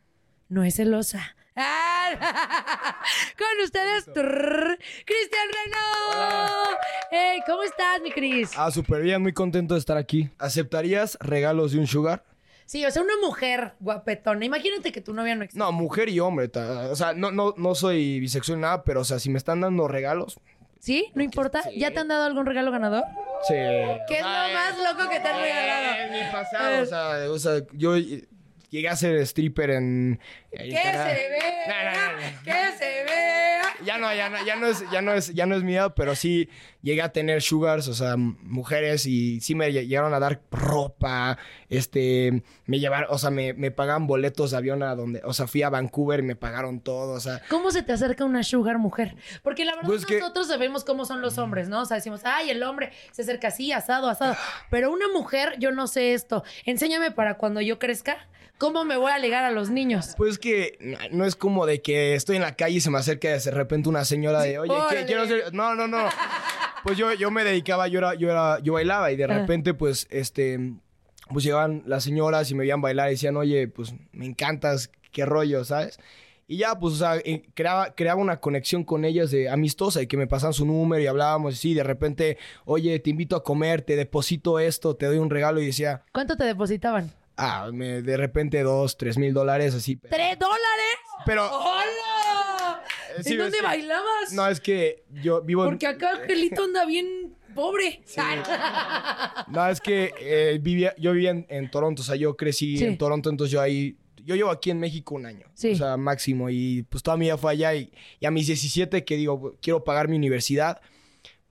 A: no es celosa. Ah, Con ustedes, trrr, Cristian Reno. Hey, ¿Cómo estás, mi Cris?
L: Ah, súper bien, muy contento de estar aquí. ¿Aceptarías regalos de un sugar?
A: Sí, o sea, una mujer guapetona. Imagínate que tu novia no existe.
L: No, mujer y hombre. ta- O sea, no, no, no soy bisexual ni nada, pero o sea, si me están dando regalos,
A: ¿Sí? ¿No importa? ¿Ya te han dado algún regalo ganador?
L: sí.
A: ¿Qué es lo más loco que te han regalado?
L: En mi pasado, o sea, o sea, yo llegué a ser stripper en... en
A: ¡Que
L: Canadá.
A: se vea! ¡Que se vea!
L: Ya no, ya no, ya no es, ya no es, ya no es mía, pero sí llegué a tener sugars, o sea, mujeres y sí me lle- llegaron a dar ropa, este, me llevaron, o sea, me, me pagaban boletos de avión a donde, o sea, fui a Vancouver y me pagaron todo, o sea,
A: ¿Cómo se te acerca una sugar mujer? Porque la verdad
L: Pues que-
A: nosotros sabemos cómo son los hombres, ¿no? O sea, decimos, ay, el hombre se acerca así, asado, asado. Pero una mujer, yo no sé esto. Enséñame para cuando yo crezca, ¿cómo me voy a ligar a los niños?
L: pues que no- es como de que estoy en la calle y se me acerca de repente una señora de, oye, ¿qué- quiero ser, no, no, no, pues yo, yo me dedicaba, yo era, yo era, yo bailaba y de repente, pues, este, pues llegaban las señoras y me veían bailar y decían, oye, pues, me encantas, qué rollo, ¿sabes? Y ya, pues, o sea, eh, creaba, creaba una conexión con ellas de amistosa y que me pasaban su número y hablábamos así. De repente, oye, te invito a comer, te deposito esto, te doy un regalo y decía,
A: ¿Cuánto te depositaban?
L: Ah, me- de repente dos, tres mil dólares así.
A: ¿Tres dólares?
L: Pero-
A: ¡Hola!
L: Sí,
A: ¿En dónde
L: que-
A: bailabas?
L: No, es que yo vivo en...
A: Porque acá Angelito anda bien pobre.
L: No, es que eh, vivía, yo vivía en, en Toronto, o sea, yo crecí
A: Sí.
L: en Toronto, entonces yo ahí, yo llevo aquí en México un año,
A: Sí.
L: o sea, máximo, y pues toda mi vida fue allá, y, y a mis 17 que digo, quiero pagar mi universidad,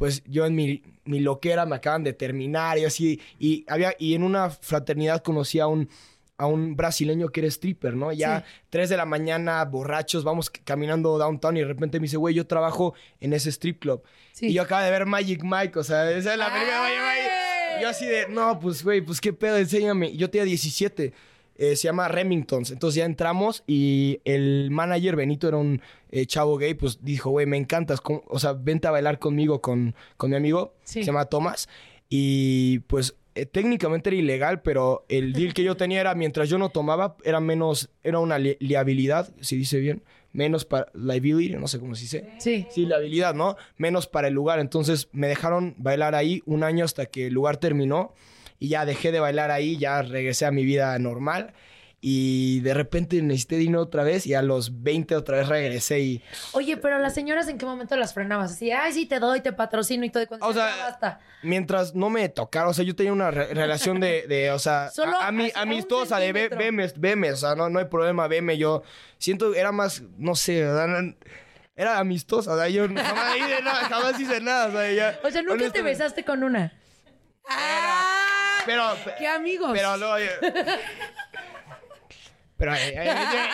L: pues yo en mi, mi loquera me acaban de terminar y así, y había, y en una fraternidad conocí a un, a un brasileño que era stripper, ¿no? Ya
A: Sí.
L: 3 de la mañana, borrachos, vamos caminando downtown y de repente me dice, güey, yo trabajo en ese strip club. Y yo acabo de ver Magic Mike, o sea, esa es la de Magic Mike. Yo así de, no, pues, güey, pues qué pedo, enséñame. Yo tenía 17, eh, se llama Remingtons. Entonces ya entramos y el manager, Benito, era un eh, chavo gay, pues dijo, güey, me encantas, ¿cómo- o sea, vente a bailar conmigo con, con mi amigo,
A: Sí.
L: se llama Thomas. Y pues eh, técnicamente era ilegal, pero el deal que yo tenía era mientras yo no tomaba, era menos, era una li- liabilidad, si dice bien, menos para liability, no sé cómo se dice.
A: Sí.
L: Sí, liabilidad, ¿no? Menos para el lugar. Entonces me dejaron bailar ahí un año hasta que el lugar terminó y ya dejé de bailar ahí, ya regresé a mi vida normal. Y de repente necesité dinero otra vez y a los 20 otra vez regresé y...
A: Oye, pero las señoras, ¿en qué momento las frenabas? Así, ay, sí, te doy, te patrocino y todo. Y cuando
L: O sea,
A: "Ya basta.
L: Mientras no me tocaron, o sea, yo tenía una re- relación de, de, o sea,
A: Solo
L: a, a amistosa, de ve, veme, veme, o sea, no, no hay problema, veme, yo siento, era más, no sé, o sea, no- era amistosa, o sea, yo jamás hice nada, jamás hice nada, o sea, ya...
A: O sea, nunca te besaste con una.
L: Pero,
A: ¡Qué amigos!
L: pero luego... Pero, eh, eh, eh,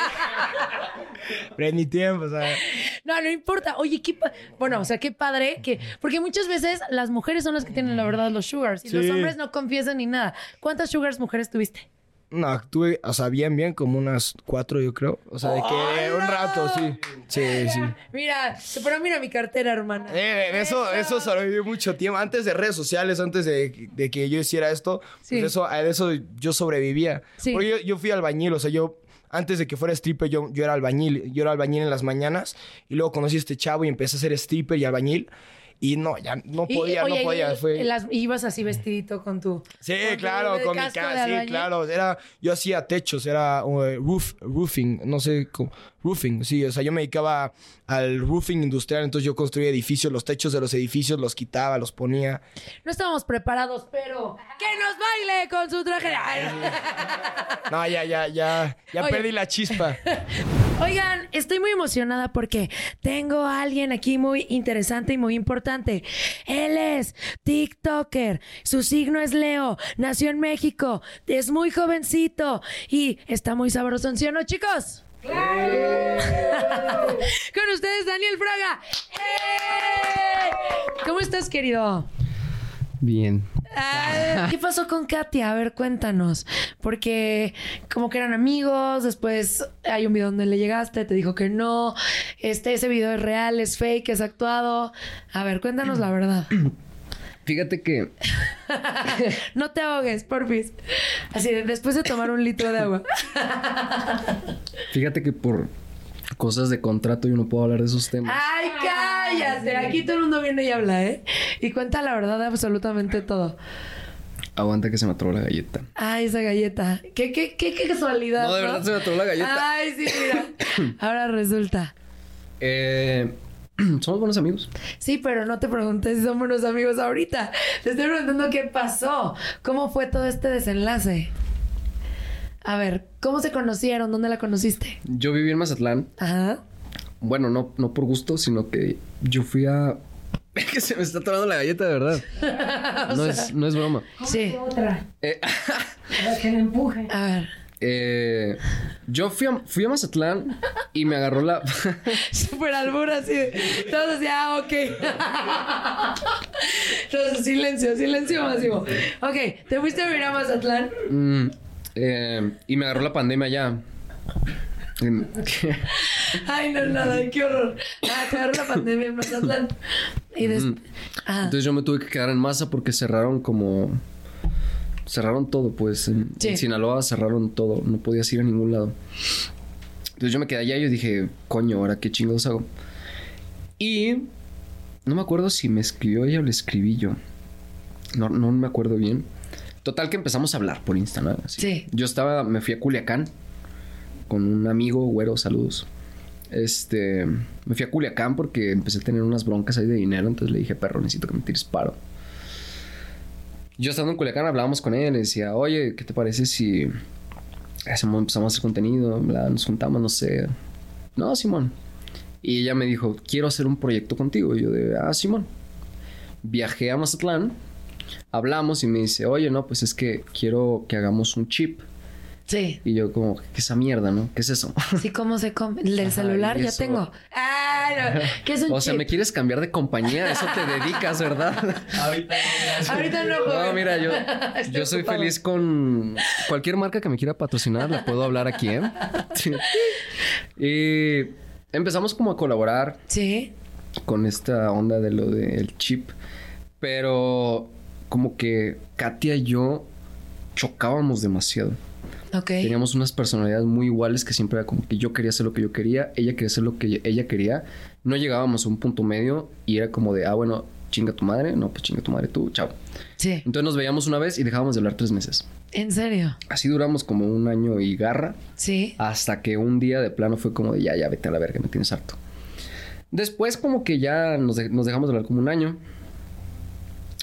L: pero en mi tiempo, o sea...
A: No, no importa. Oye, qué pa- bueno, o sea, qué padre que porque muchas veces las mujeres son las que tienen la verdad los sugars y los hombres no confiesan ni nada. ¿Cuántas sugars mujeres tuviste?
L: No, tuve, o sea, bien, bien, como unas cuatro, yo creo. O sea, de que un rato, sí. Sí, sí.
A: Mira, pero mira mi cartera, hermana.
L: Eh, eso, eso sobrevivió mucho tiempo. Antes de redes sociales, antes de, de que yo hiciera esto,
A: Sí.
L: pues eso, a eso yo sobrevivía.
A: Sí.
L: Porque yo, yo fui albañil, o sea, yo... Antes de que fuera stripper, yo, yo era albañil. Yo era albañil en las mañanas. Y luego conocí a este chavo y empecé a ser stripper y albañil. Y no, ya no
A: Y,
L: podía,
A: oye,
L: no podía.
A: y-
L: Fue...
A: las- ibas así vestidito con tu.
L: Sí,
A: con
L: claro, con mi casa, sí, claro. Era, yo hacía techos, era uh, roof, roofing, no sé, cómo- roofing, sí, o sea, yo me dedicaba al roofing industrial, entonces yo construía edificios, los techos de los edificios los quitaba, los ponía.
A: No estábamos preparados, pero que nos baile con su traje. Ay.
L: No, ya, ya, ya, ya
A: Oye.
L: perdí la chispa.
A: Oigan, estoy muy emocionada porque tengo a alguien aquí muy interesante y muy importante. Él es TikToker, su signo es Leo, nació en México, es muy jovencito y está muy sabroso, ¿sí o no, chicos? Con ustedes, Daniel Fraga. ¡Eh! ¿Cómo estás, querido?
G: Bien.
A: Ah, ¿Qué pasó con Katia? A ver, cuéntanos. Porque como que eran amigos, después hay un video donde le llegaste, te dijo que no. Este, ese video es real, es fake, es actuado. A ver, cuéntanos la verdad.
G: Fíjate que
A: No te ahogues, porfis. Así, de- después de tomar un litro de agua.
M: Fíjate que por cosas de contrato yo no puedo hablar de esos temas.
A: ¡Ay, cállate! Aquí todo el mundo viene y habla, ¿eh? Y cuenta la verdad de absolutamente todo.
M: Aguanta que se me atoró la galleta.
A: Ay, esa galleta. ¿Qué, qué, qué, qué casualidad?
M: No, de verdad se me atoró la galleta.
A: Ay, sí, mira. Ahora resulta.
M: Eh, somos buenos amigos.
A: Sí, pero no te pregunté si somos buenos amigos ahorita. Te estoy preguntando qué pasó. ¿Cómo fue todo este desenlace? A ver, ¿cómo se conocieron? ¿Dónde la conociste?
M: Yo viví en Mazatlán.
A: Ajá.
M: Bueno, no, no por gusto, sino que yo fui a... Es que se me está atorando la galleta, de verdad. No,
A: sea,
M: es, no es broma.
A: Sí.
E: Otra.
M: Eh,
E: Para que me empuje.
A: A ver.
M: eh, yo fui a, fui a Mazatlán y me agarró la...
A: Súper albur así. de- Todos así, ah, ok. Todos, silencio, silencio masivo. Ok, ¿te fuiste a vivir a Mazatlán?
M: Mm, eh, y me agarró la pandemia ya.
A: Ay, no, nada, qué horror. Ah, agarró la pandemia en Mazatlán. Y. Ah.
M: Entonces yo me tuve que quedar en masa porque cerraron como... Cerraron todo, pues. En,
A: Sí.
M: en Sinaloa cerraron todo. No podías ir a ningún lado. Entonces yo me quedé allá y yo dije, coño, ahora qué chingados hago. Y no me acuerdo si me escribió ella o le escribí yo. No, no me acuerdo bien. Total que empezamos a hablar por Instagram. Así.
A: Sí.
M: Yo estaba, me fui a Culiacán con un amigo, güero, saludos. Este, me fui a Culiacán porque empecé a tener unas broncas ahí de dinero, entonces le dije, perro, necesito que me tires paro. Yo estando en Culiacán hablábamos con ella, le decía, oye, ¿qué te parece si hacemos, empezamos a hacer contenido? bla, Nos juntamos, no sé. No, Simón. Y ella me dijo, quiero hacer un proyecto contigo. Y yo de, ah, Simón. Viajé a Mazatlán, hablamos y me dice, oye, no, pues es que quiero que hagamos un chip.
A: Sí.
M: Y yo como, ¿qué es esa mierda, no? ¿Qué es eso?
A: Sí, ¿cómo se come? El del
M: Ajá,
A: celular ya
M: eso-
A: tengo. Ah, no. ¿Qué es un
M: O sea,
A: chip?
M: me quieres cambiar de compañía, eso te dedicas, ¿verdad?
A: Ahorita no, joven.
M: No, mira, yo,
A: Estoy
M: yo soy
A: ocupado.
M: feliz con cualquier marca que me quiera patrocinar, la puedo hablar aquí, ¿eh? Sí. Y empezamos como a colaborar.
A: Sí.
M: Con esta onda de lo del chip. Pero como que Katia y yo chocábamos demasiado.
A: Ok.
M: Teníamos unas personalidades muy iguales que siempre era como que yo quería hacer lo que yo quería, ella quería hacer lo que ella quería. No llegábamos a un punto medio y era como de, ah, bueno, chinga tu madre, no, pues chinga tu madre tú, chao.
A: Sí.
M: Entonces nos veíamos una vez y dejábamos de hablar tres meses.
A: ¿En serio?
M: Así duramos como un año y garra.
A: Sí.
M: Hasta que un día de plano fue como de, ya, ya, vete a la verga, me tienes harto. Después como que ya nos, de- nos dejamos de hablar como un año.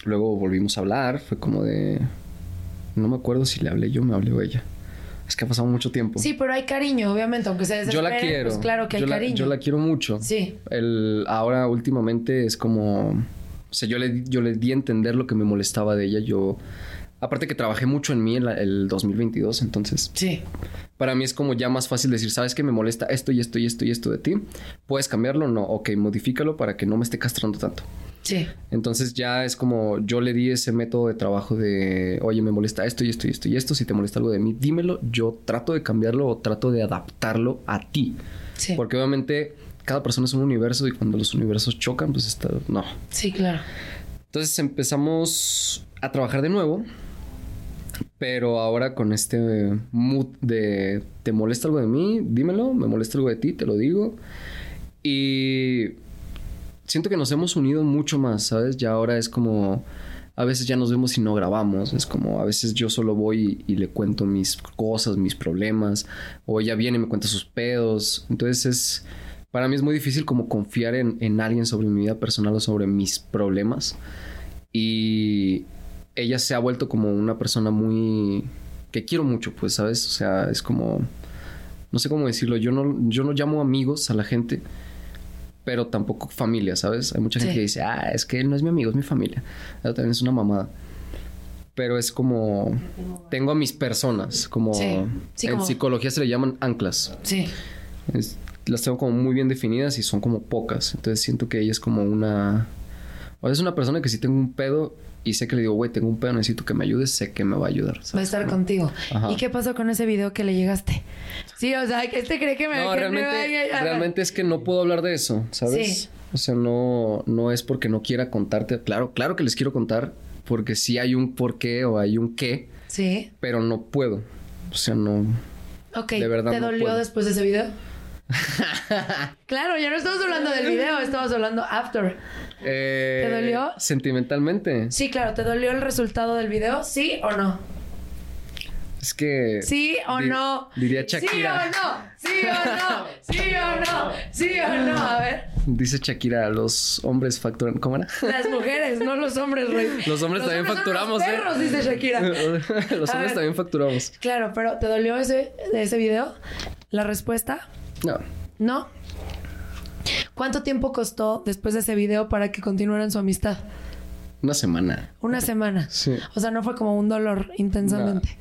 M: Luego volvimos a hablar, fue como de... No me acuerdo si le hablé yo o me habló ella. Es que ha pasado mucho tiempo.
A: Sí, pero hay cariño, obviamente, aunque se
M: Yo la
A: desespere,
M: quiero.
A: Pues claro que hay
M: la,
A: cariño.
M: yo la quiero mucho.
A: Sí.
M: El, ahora últimamente es como... O sea, yo le, yo le di a entender lo que me molestaba de ella. Yo... Aparte que trabajé mucho en mí en la- el 2022, entonces...
A: Sí.
M: Para mí es como ya más fácil decir, ¿sabes que me molesta esto y esto y esto y esto de ti? ¿Puedes cambiarlo? No. Ok, modifícalo para que no me esté castrando tanto.
A: Sí.
M: Entonces ya es como yo le di ese método de trabajo de, oye, me molesta esto y esto y esto y esto, si te molesta algo de mí, dímelo, yo trato de cambiarlo o trato de adaptarlo a ti.
A: Sí.
M: Porque obviamente cada persona es un universo y cuando los universos chocan, pues está, no.
A: Sí, claro.
M: Entonces empezamos a trabajar de nuevo, pero ahora con este mood de, ¿te molesta algo de mí? Dímelo, me molesta algo de ti, te lo digo. Y siento que nos hemos unido mucho más, ¿sabes? Ya ahora es como... A veces ya nos vemos y no grabamos. Es como a veces yo solo voy y, le cuento mis cosas, mis problemas. O ella viene y me cuenta sus pedos. Entonces es... Para mí es muy difícil como confiar en, en alguien sobre mi vida personal o sobre mis problemas. Y ella se ha vuelto como una persona muy... que quiero mucho, pues, ¿sabes? O sea, es como... No sé cómo decirlo. Yo no, yo no llamo amigos a la gente pero tampoco familia, ¿sabes? Hay mucha gente
A: Sí.
M: que dice, ah, es que él no es mi amigo, es mi familia. Eso también es una mamada. Pero es como, tengo a mis personas, como,
A: Sí, sí,
M: en
A: como-
M: psicología se le llaman anclas.
A: Sí.
M: Es- las tengo como muy bien definidas y son como pocas. Entonces siento que ella es como una... O sea, es una persona que si tengo un pedo y sé que le digo, güey, tengo un pedo, necesito que me ayudes, sé que me va a ayudar.
A: Va a estar contigo.
M: Ajá.
A: ¿Y qué pasó con ese video que le llegaste? Sí, o sea, que este cree que me...
M: No,
A: que me
M: realmente,
A: vaya-
M: realmente es que no puedo hablar de eso, ¿sabes?
A: Sí.
M: O sea, no, no es porque no quiera contarte. Claro, claro que les quiero contar, porque sí hay un por qué o hay un qué,
A: Sí.
M: pero no puedo. O sea, no.
A: Ok.
M: De verdad
A: ¿Te
M: no
A: dolió
M: puedo.
A: después de ese video? claro, ya no estamos hablando del video, estamos hablando after.
M: Eh,
A: ¿Te dolió?
M: Sentimentalmente.
A: Sí, claro, ¿te dolió el resultado del video? ¿Sí o no?
M: Es que.
A: ¿Sí o no?
M: Diría Shakira.
A: ¿Sí o no? ¿Sí o no? ¿Sí o no? ¿Sí o no? A ver,
M: Dice Shakira, los hombres facturan. ¿Cómo era?
A: las mujeres, no los hombres, rey.
M: Los hombres también facturamos,
A: los
M: ¿eh?
A: perros, dice Shakira.
M: los
A: A
M: hombres
A: ver.
M: también facturamos.
A: Claro, pero ¿te dolió ese, de ese video? ¿La respuesta?
M: No.
A: ¿No? ¿Cuánto tiempo costó después de ese video para que continuaran su amistad?
M: Una semana.
A: Una semana.
M: Sí.
A: O sea, no fue como un dolor intensamente.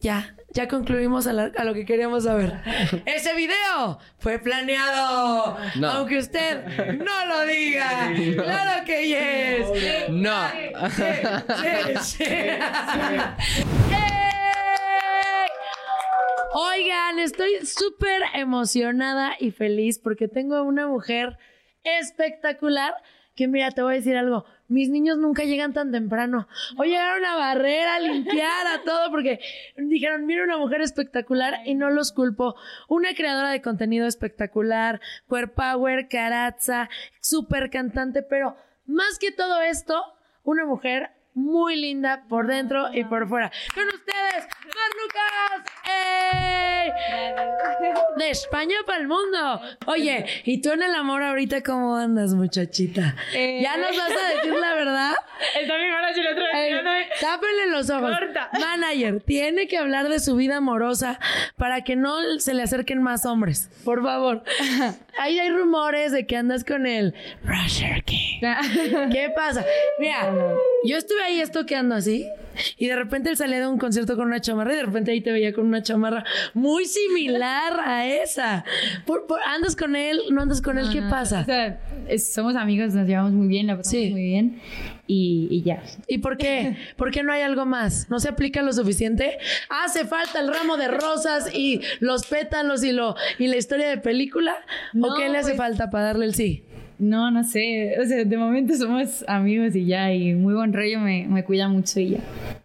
A: Ya, ya concluimos a, la- a lo que queríamos saber. Ese video fue planeado.
M: No.
A: Aunque usted no lo diga. Claro que yes.
M: No.
A: Sí, sí, sí. Oigan, estoy súper emocionada y feliz porque tengo una mujer espectacular que mira, te voy a decir algo, mis niños nunca llegan tan temprano. O llegaron a barrer, a limpiar, a todo, porque dijeron, mira una mujer espectacular y no los culpo. Una creadora de contenido espectacular, queer power, caraza, súper cantante, pero más que todo esto, una mujer muy linda por dentro y por fuera. Con ustedes, Mar Lucas. ¡Ey! De España para el mundo. Oye, ¿y tú en el amor ahorita cómo andas, muchachita?
K: Eh.
A: ¿Ya nos vas a decir la verdad?
K: Está mi manager otra vez.
A: Tápenle los ojos.
K: Corta.
A: Manager, tiene que hablar de su vida amorosa para que no se le acerquen más hombres. Por favor. Ahí hay rumores de que andas con el Rusher King. ¿Qué pasa? Mira, yo estuve ahí estoqueando así y de repente él salía de un concierto con una chamarra y de repente ahí te veía con una chamarra muy similar a esa. Por- por- ¿Andas con él? ¿No andas con él? ¿Qué
N: No,
A: pasa?
N: O sea, es- somos amigos, nos llevamos muy bien, la pasamos muy bien y, y ya.
A: ¿Y por qué? ¿Por qué no hay algo más? ¿No se aplica lo suficiente? Hace falta el ramo de rosas y los pétalos y lo y la historia de película. ¿O
N: No,
A: qué le hace
N: pues-
A: falta para darle el sí?
N: No, no sé. O sea, de momento somos amigos y ya, y muy buen rollo, me, me cuida mucho y ya.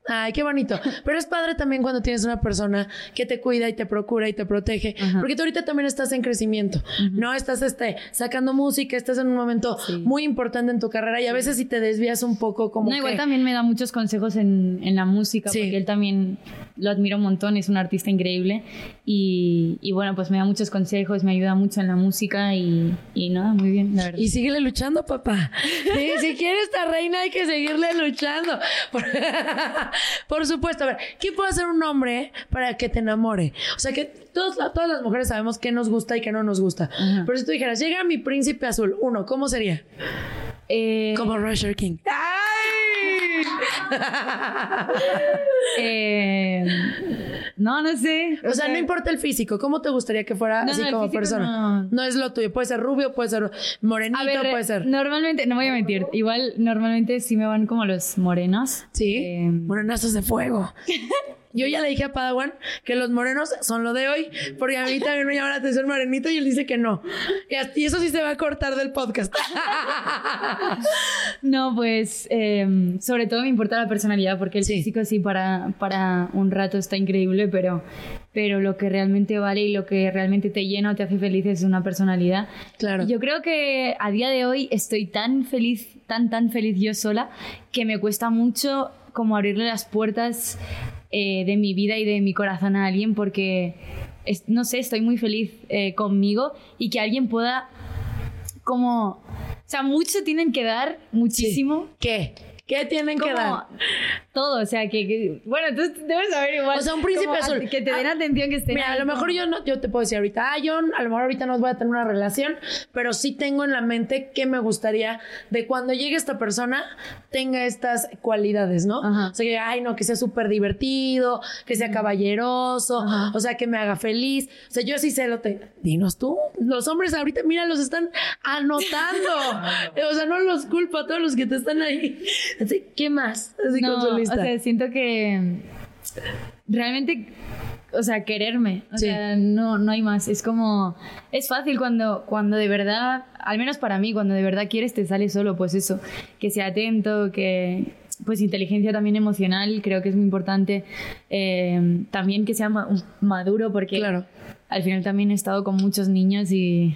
A: Ay, qué bonito. Pero es padre también cuando tienes una persona que te cuida y te procura y te protege. Porque tú ahorita también estás en crecimiento. No estás este, sacando música, estás en un momento muy importante en tu carrera y a veces si te desvías un poco como
N: no, igual también me da muchos consejos en, en la música, porque él también lo admiro un montón, es un artista increíble. Y, y bueno, pues me da muchos consejos, me ayuda mucho en la música y, y nada, muy bien, la verdad.
A: Y síguele luchando, papá. Sí, si quiere esta reina hay que seguirle luchando. Por, supuesto. A ver, ¿qué puede hacer un hombre para que te enamore? O sea, que todos, todas las mujeres sabemos qué nos gusta y qué no nos gusta. Pero si tú dijeras, llega mi príncipe azul, uno, ¿cómo sería?
N: Eh,
A: Como Rusher King.
N: Eh, no, no sé.
A: O sea, no importa el físico, ¿cómo te gustaría que fuera
N: No,
A: así
N: no,
A: como persona? No. es lo tuyo, puede ser rubio, puede ser morenito,
N: ver,
A: puede ser.
N: Normalmente, no voy a mentir, igual normalmente sí me van como los morenos. Eh,
A: Sí, morenazos de fuego. Yo ya le dije a Padawan que los morenos son lo de hoy, porque a mí también me llama la atención morenito y él dice que no. Y eso sí se va a cortar del podcast.
N: No, pues eh, sobre todo me importa la personalidad porque el físico sí para, para un rato está increíble, pero, pero lo que realmente vale y lo que realmente te llena o te hace feliz es una personalidad.
A: Claro.
N: Yo creo que a día de hoy estoy tan feliz, tan, tan feliz yo sola, que me cuesta mucho como abrirle las puertas eh, de mi vida y de mi corazón a alguien porque, es- no sé, estoy muy feliz eh, conmigo y que alguien pueda como... O sea, mucho tienen que dar, muchísimo.
A: ¿Qué? ¿Qué tienen que dar?
N: Todo, o sea, que, que- bueno, tú debes saber igual.
A: O sea, un príncipe
N: como
A: azul.
N: Que te den
A: Ah,
N: atención, que estén
A: Mira, a lo mejor yo no, yo te puedo decir ahorita, ah, yo a lo mejor ahorita no voy a tener una relación, pero sí tengo en la mente que me gustaría de cuando llegue esta persona tenga estas cualidades, ¿no? O sea, que, ay, no, que sea súper divertido, que sea caballeroso, o sea, que me haga feliz. O sea, yo sí sé lo te... Dinos tú, los hombres ahorita, mira, los están anotando. o sea, no los culpo a todos los que te están ahí. Así, ¿qué más? Así
N: no,
A: con
N: O sea, siento que realmente, o sea, quererme. O sea, no, no hay más. Es como, es fácil cuando, cuando de verdad, al menos para mí, cuando de verdad quieres te sale solo, pues eso, que sea atento, que pues inteligencia también emocional, creo que es muy importante. Eh, también que sea ma- maduro, porque al final también he estado con muchos niños y...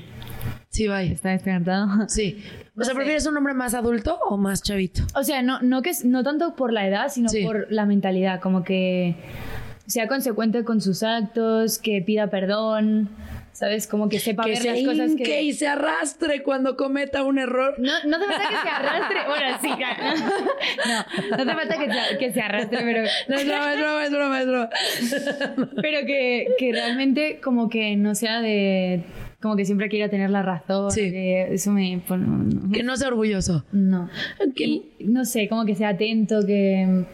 A: Sí, vaya.
N: Está descartado.
A: Sí. O sea, ¿prefieres un hombre más adulto o más chavito?
N: O sea, no, no, que, no tanto por la edad, sino por la mentalidad, como que sea consecuente con sus actos, que pida perdón, ¿sabes? Como que sepa
A: que
N: ver
A: se
N: las cosas que...
A: y se arrastre cuando cometa un error.
N: No, no hace falta que se arrastre. Bueno, sí, claro. No, no hace falta que se, que se arrastre, pero.
A: No, es broma, es broma, es broma, es broma.
N: Pero que, que realmente, como que no sea de. Como que siempre quiera tener la razón. que eso me. no.
A: Que no sea orgulloso.
N: No. Y, no sé, como que sea atento, que.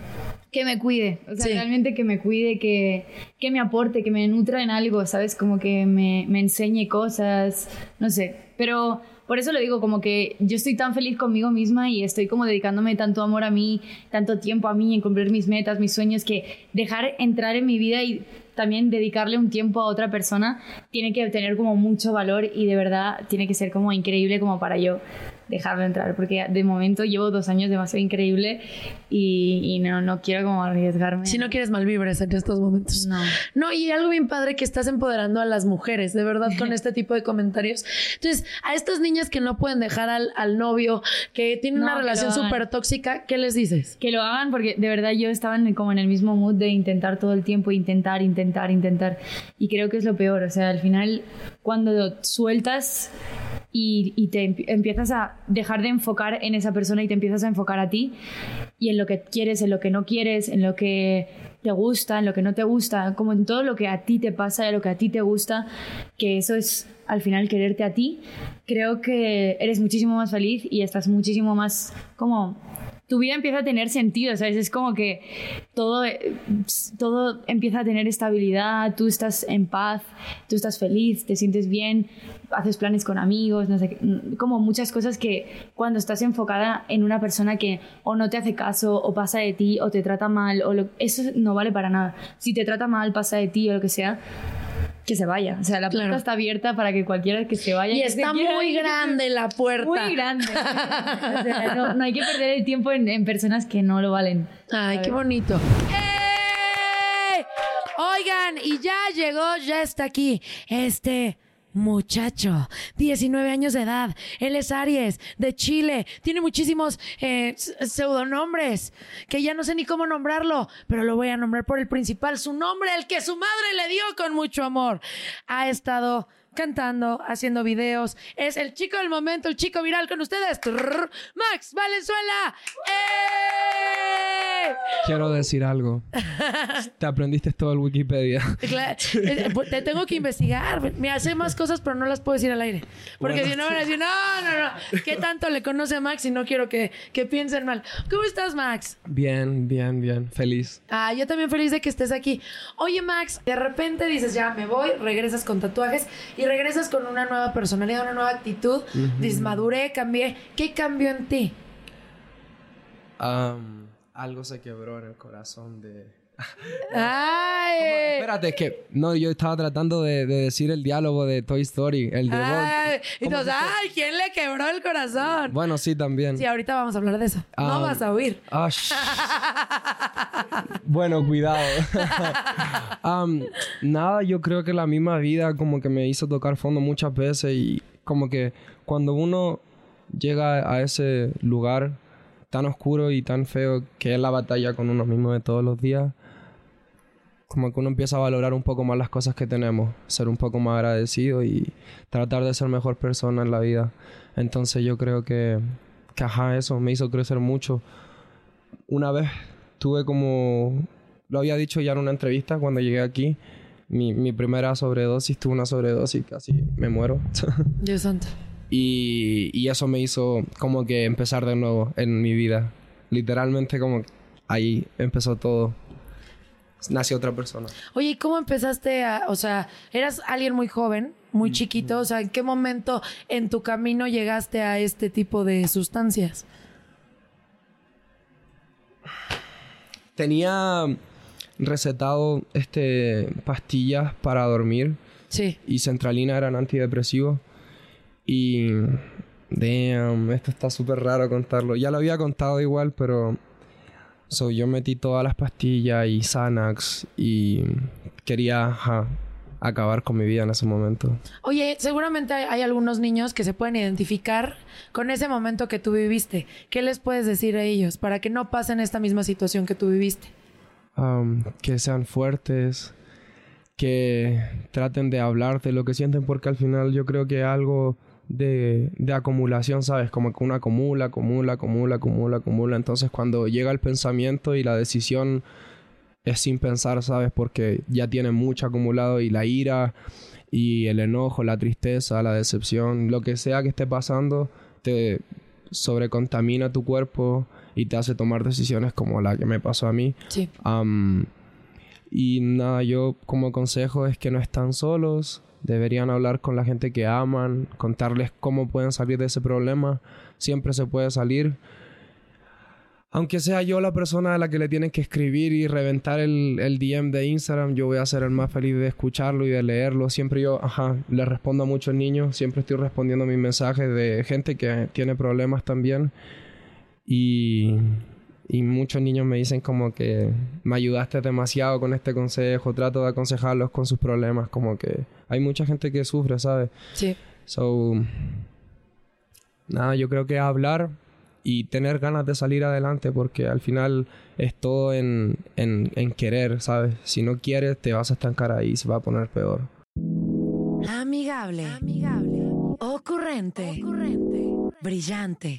N: Que me cuide, o sea, realmente que me cuide, que, que me aporte, que me nutra en algo, ¿sabes? Como que me, me enseñe cosas, no sé. Pero por eso lo digo, como que yo estoy tan feliz conmigo misma y estoy como dedicándome tanto amor a mí, tanto tiempo a mí, en cumplir mis metas, mis sueños, que dejar entrar en mi vida y también dedicarle un tiempo a otra persona tiene que tener como mucho valor y de verdad tiene que ser como increíble como para yo dejarlo entrar, porque de momento llevo dos años demasiado increíble y, y no, no quiero como arriesgarme.
A: Si no quieres malvibres en estos momentos.
N: No.
A: No, y algo bien padre que estás empoderando a las mujeres, de verdad, con este tipo de comentarios. Entonces, a estas niñas que no pueden dejar al, al novio, que tienen
N: No,
A: una relación súper tóxica, ¿qué les dices?
N: Que lo hagan porque de verdad yo estaba en- como en el mismo mood de intentar todo el tiempo, intentar, intentar, intentar. Y creo que es lo peor. O sea, al final, cuando sueltas y, te empi- empiezas a dejar de enfocar en esa persona y te empiezas a enfocar a ti y en lo que quieres, en lo que no quieres, en lo que te gusta, en lo que no te gusta, como en todo lo que a ti te pasa, en lo que a ti te gusta, que eso es al final quererte a ti, creo que eres muchísimo más feliz y estás muchísimo más como tu vida empieza a tener sentido, ¿sabes? Es como que todo, eh, todo empieza a tener estabilidad, tú estás en paz, tú estás feliz, te sientes bien, haces planes con amigos, no sé, mm, como muchas cosas que cuando estás enfocada en una persona que o no te hace caso, o pasa de ti, o te trata mal, o eso no vale para nada. Si te trata mal, pasa de ti o lo que sea, que se vaya. O sea, la puerta está abierta para que cualquiera que se vaya.
A: Y
N: que
A: está muy grande la puerta.
N: Muy grande. O sea, no, no hay que perder el tiempo en, en personas que no lo valen.
A: Ay, qué bonito. ¡Eh! Oigan, y ya llegó, ya está aquí este muchacho, 19 años de edad. Él es Aries, de Chile. Tiene muchísimos eh, pseudonombres que ya no sé ni cómo nombrarlo, pero lo voy a nombrar por el principal, su nombre, el que su madre le dio con mucho amor. Ha estado cantando, haciendo videos. Es el chico del momento, el chico viral con ustedes. Max Valenzuela. ¡Eh!
O: Quiero decir algo. Te aprendiste todo el Wikipedia.
A: Claro, eh, pues, te tengo que investigar. Mira, sé más cosas, pero no las puedo decir al aire. Porque
O: Bueno.
A: si no van a decir, no, no, no. ¿Qué tanto le conoce a Max y no quiero que, que piensen mal? ¿Cómo estás, Max?
O: Bien, bien, bien. Feliz.
A: Ah, yo también feliz de que estés aquí. Oye, Max, de repente dices, ya me voy, regresas con tatuajes y regresas con una nueva personalidad, una nueva actitud.
O: Ujú.
A: Dices, maduré, cambié. ¿Qué cambió en ti?
O: Am, algo se quebró en el corazón de...
A: Ay.
O: Espérate, es que... No, yo estaba tratando de, de decir el diálogo de Toy Story. El de.
A: Ay, y entonces, ay, ¿quién le quebró el corazón?
O: Bueno, sí, también.
A: Sí, ahorita vamos a hablar de eso. no
O: Ah,
A: vas a.
O: Ah, sh- bueno, cuidado. Am, nada, yo creo que la misma vida como que me hizo tocar fondo muchas veces y como que cuando uno llega a ese lugar tan oscuro y tan feo que es la batalla con uno mismo de todos los días, como que uno empieza a valorar un poco más las cosas que tenemos, ser un poco más agradecido y tratar de ser mejor persona en la vida. Entonces yo creo que, que ajá, eso me hizo crecer mucho. Una vez tuve como, lo había dicho ya en una entrevista cuando llegué aquí, mi, mi primera sobredosis, tuve una sobredosis, casi me muero.
A: Dios santo.
O: Y, y eso me hizo como que empezar de nuevo en mi vida. Literalmente como ahí empezó todo. Nació otra persona.
A: Oye, ¿y cómo empezaste a, o sea, eras alguien muy joven, muy chiquito, o sea, ¿en qué momento en tu camino llegaste a este tipo de sustancias?
O: Tenía recetado este pastillas para dormir.
A: Sí.
O: Y centralina eran antidepresivos. Y damn, esto está súper raro contarlo. Ya lo había contado igual, pero so, yo metí todas las pastillas y Xanax y quería ajá, acabar con mi vida en ese momento.
A: Oye, seguramente hay, hay algunos niños que se pueden identificar con ese momento que tú viviste. ¿Qué les puedes decir a ellos para que no pasen esta misma situación que tú viviste?
O: um, que sean fuertes, que traten de hablar de lo que sienten, porque al final yo creo que algo de, de acumulación, ¿sabes? Como que uno acumula, acumula, acumula, acumula, acumula. Entonces cuando llega el pensamiento y la decisión es sin pensar, ¿sabes? Porque ya tiene mucho acumulado y la ira y el enojo, la tristeza, la decepción, lo que sea que esté pasando, te sobrecontamina tu cuerpo y te hace tomar decisiones como la que me pasó a mí.
A: Sí.
O: Y nada, yo como consejo es que no están solos, deberían hablar con la gente que aman, contarles cómo pueden salir de ese problema, siempre se puede salir. aunque sea yo la persona a la que le tienen que escribir y reventar el, el DM de Instagram, yo voy a ser el más feliz de escucharlo y de leerlo. Siempre yo, ajá, le respondo a muchos niños, siempre estoy respondiendo mis mensajes de gente que tiene problemas también. Y, y muchos niños me dicen como que me ayudaste demasiado con este consejo, trato de aconsejarlos con sus problemas, como que hay mucha gente que sufre, ¿sabes?
A: Sí.
O: So, nada, yo creo que hablar y tener ganas de salir adelante porque al final es todo en, en, en querer, ¿sabes? Si no quieres te vas a estancar ahí y se va a poner peor.
A: Amigable. Ocurrente. Brillante.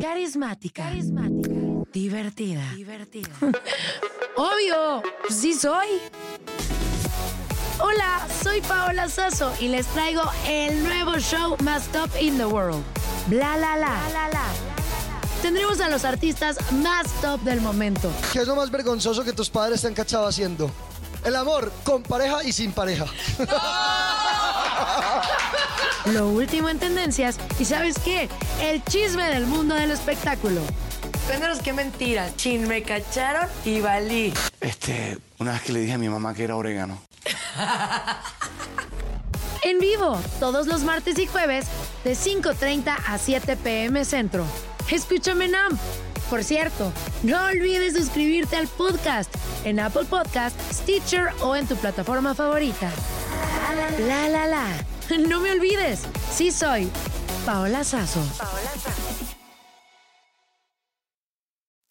A: Carismática. Divertida. Obvio, sí soy. Hola, soy Paola Sasso y les traigo el nuevo show más top in the world. Bla la la. Tendremos a los artistas más top del momento.
P: ¿Qué es lo más vergonzoso que tus padres te han cachado haciendo? El amor con pareja y sin pareja.
A: Lo último en tendencias y ¿sabes qué? El chisme del mundo del espectáculo. Cuéntanos qué mentiras. Chin, me cacharon y valí.
B: Este, una vez que le dije a mi mamá que era orégano.
A: En vivo, todos los martes y jueves, de 5.30 a 7 pm centro. Escúchame, Nam. Por cierto, no olvides suscribirte al podcast en Apple Podcast, Stitcher o en tu plataforma favorita. La la la. No me olvides, sí soy Paola Sazo.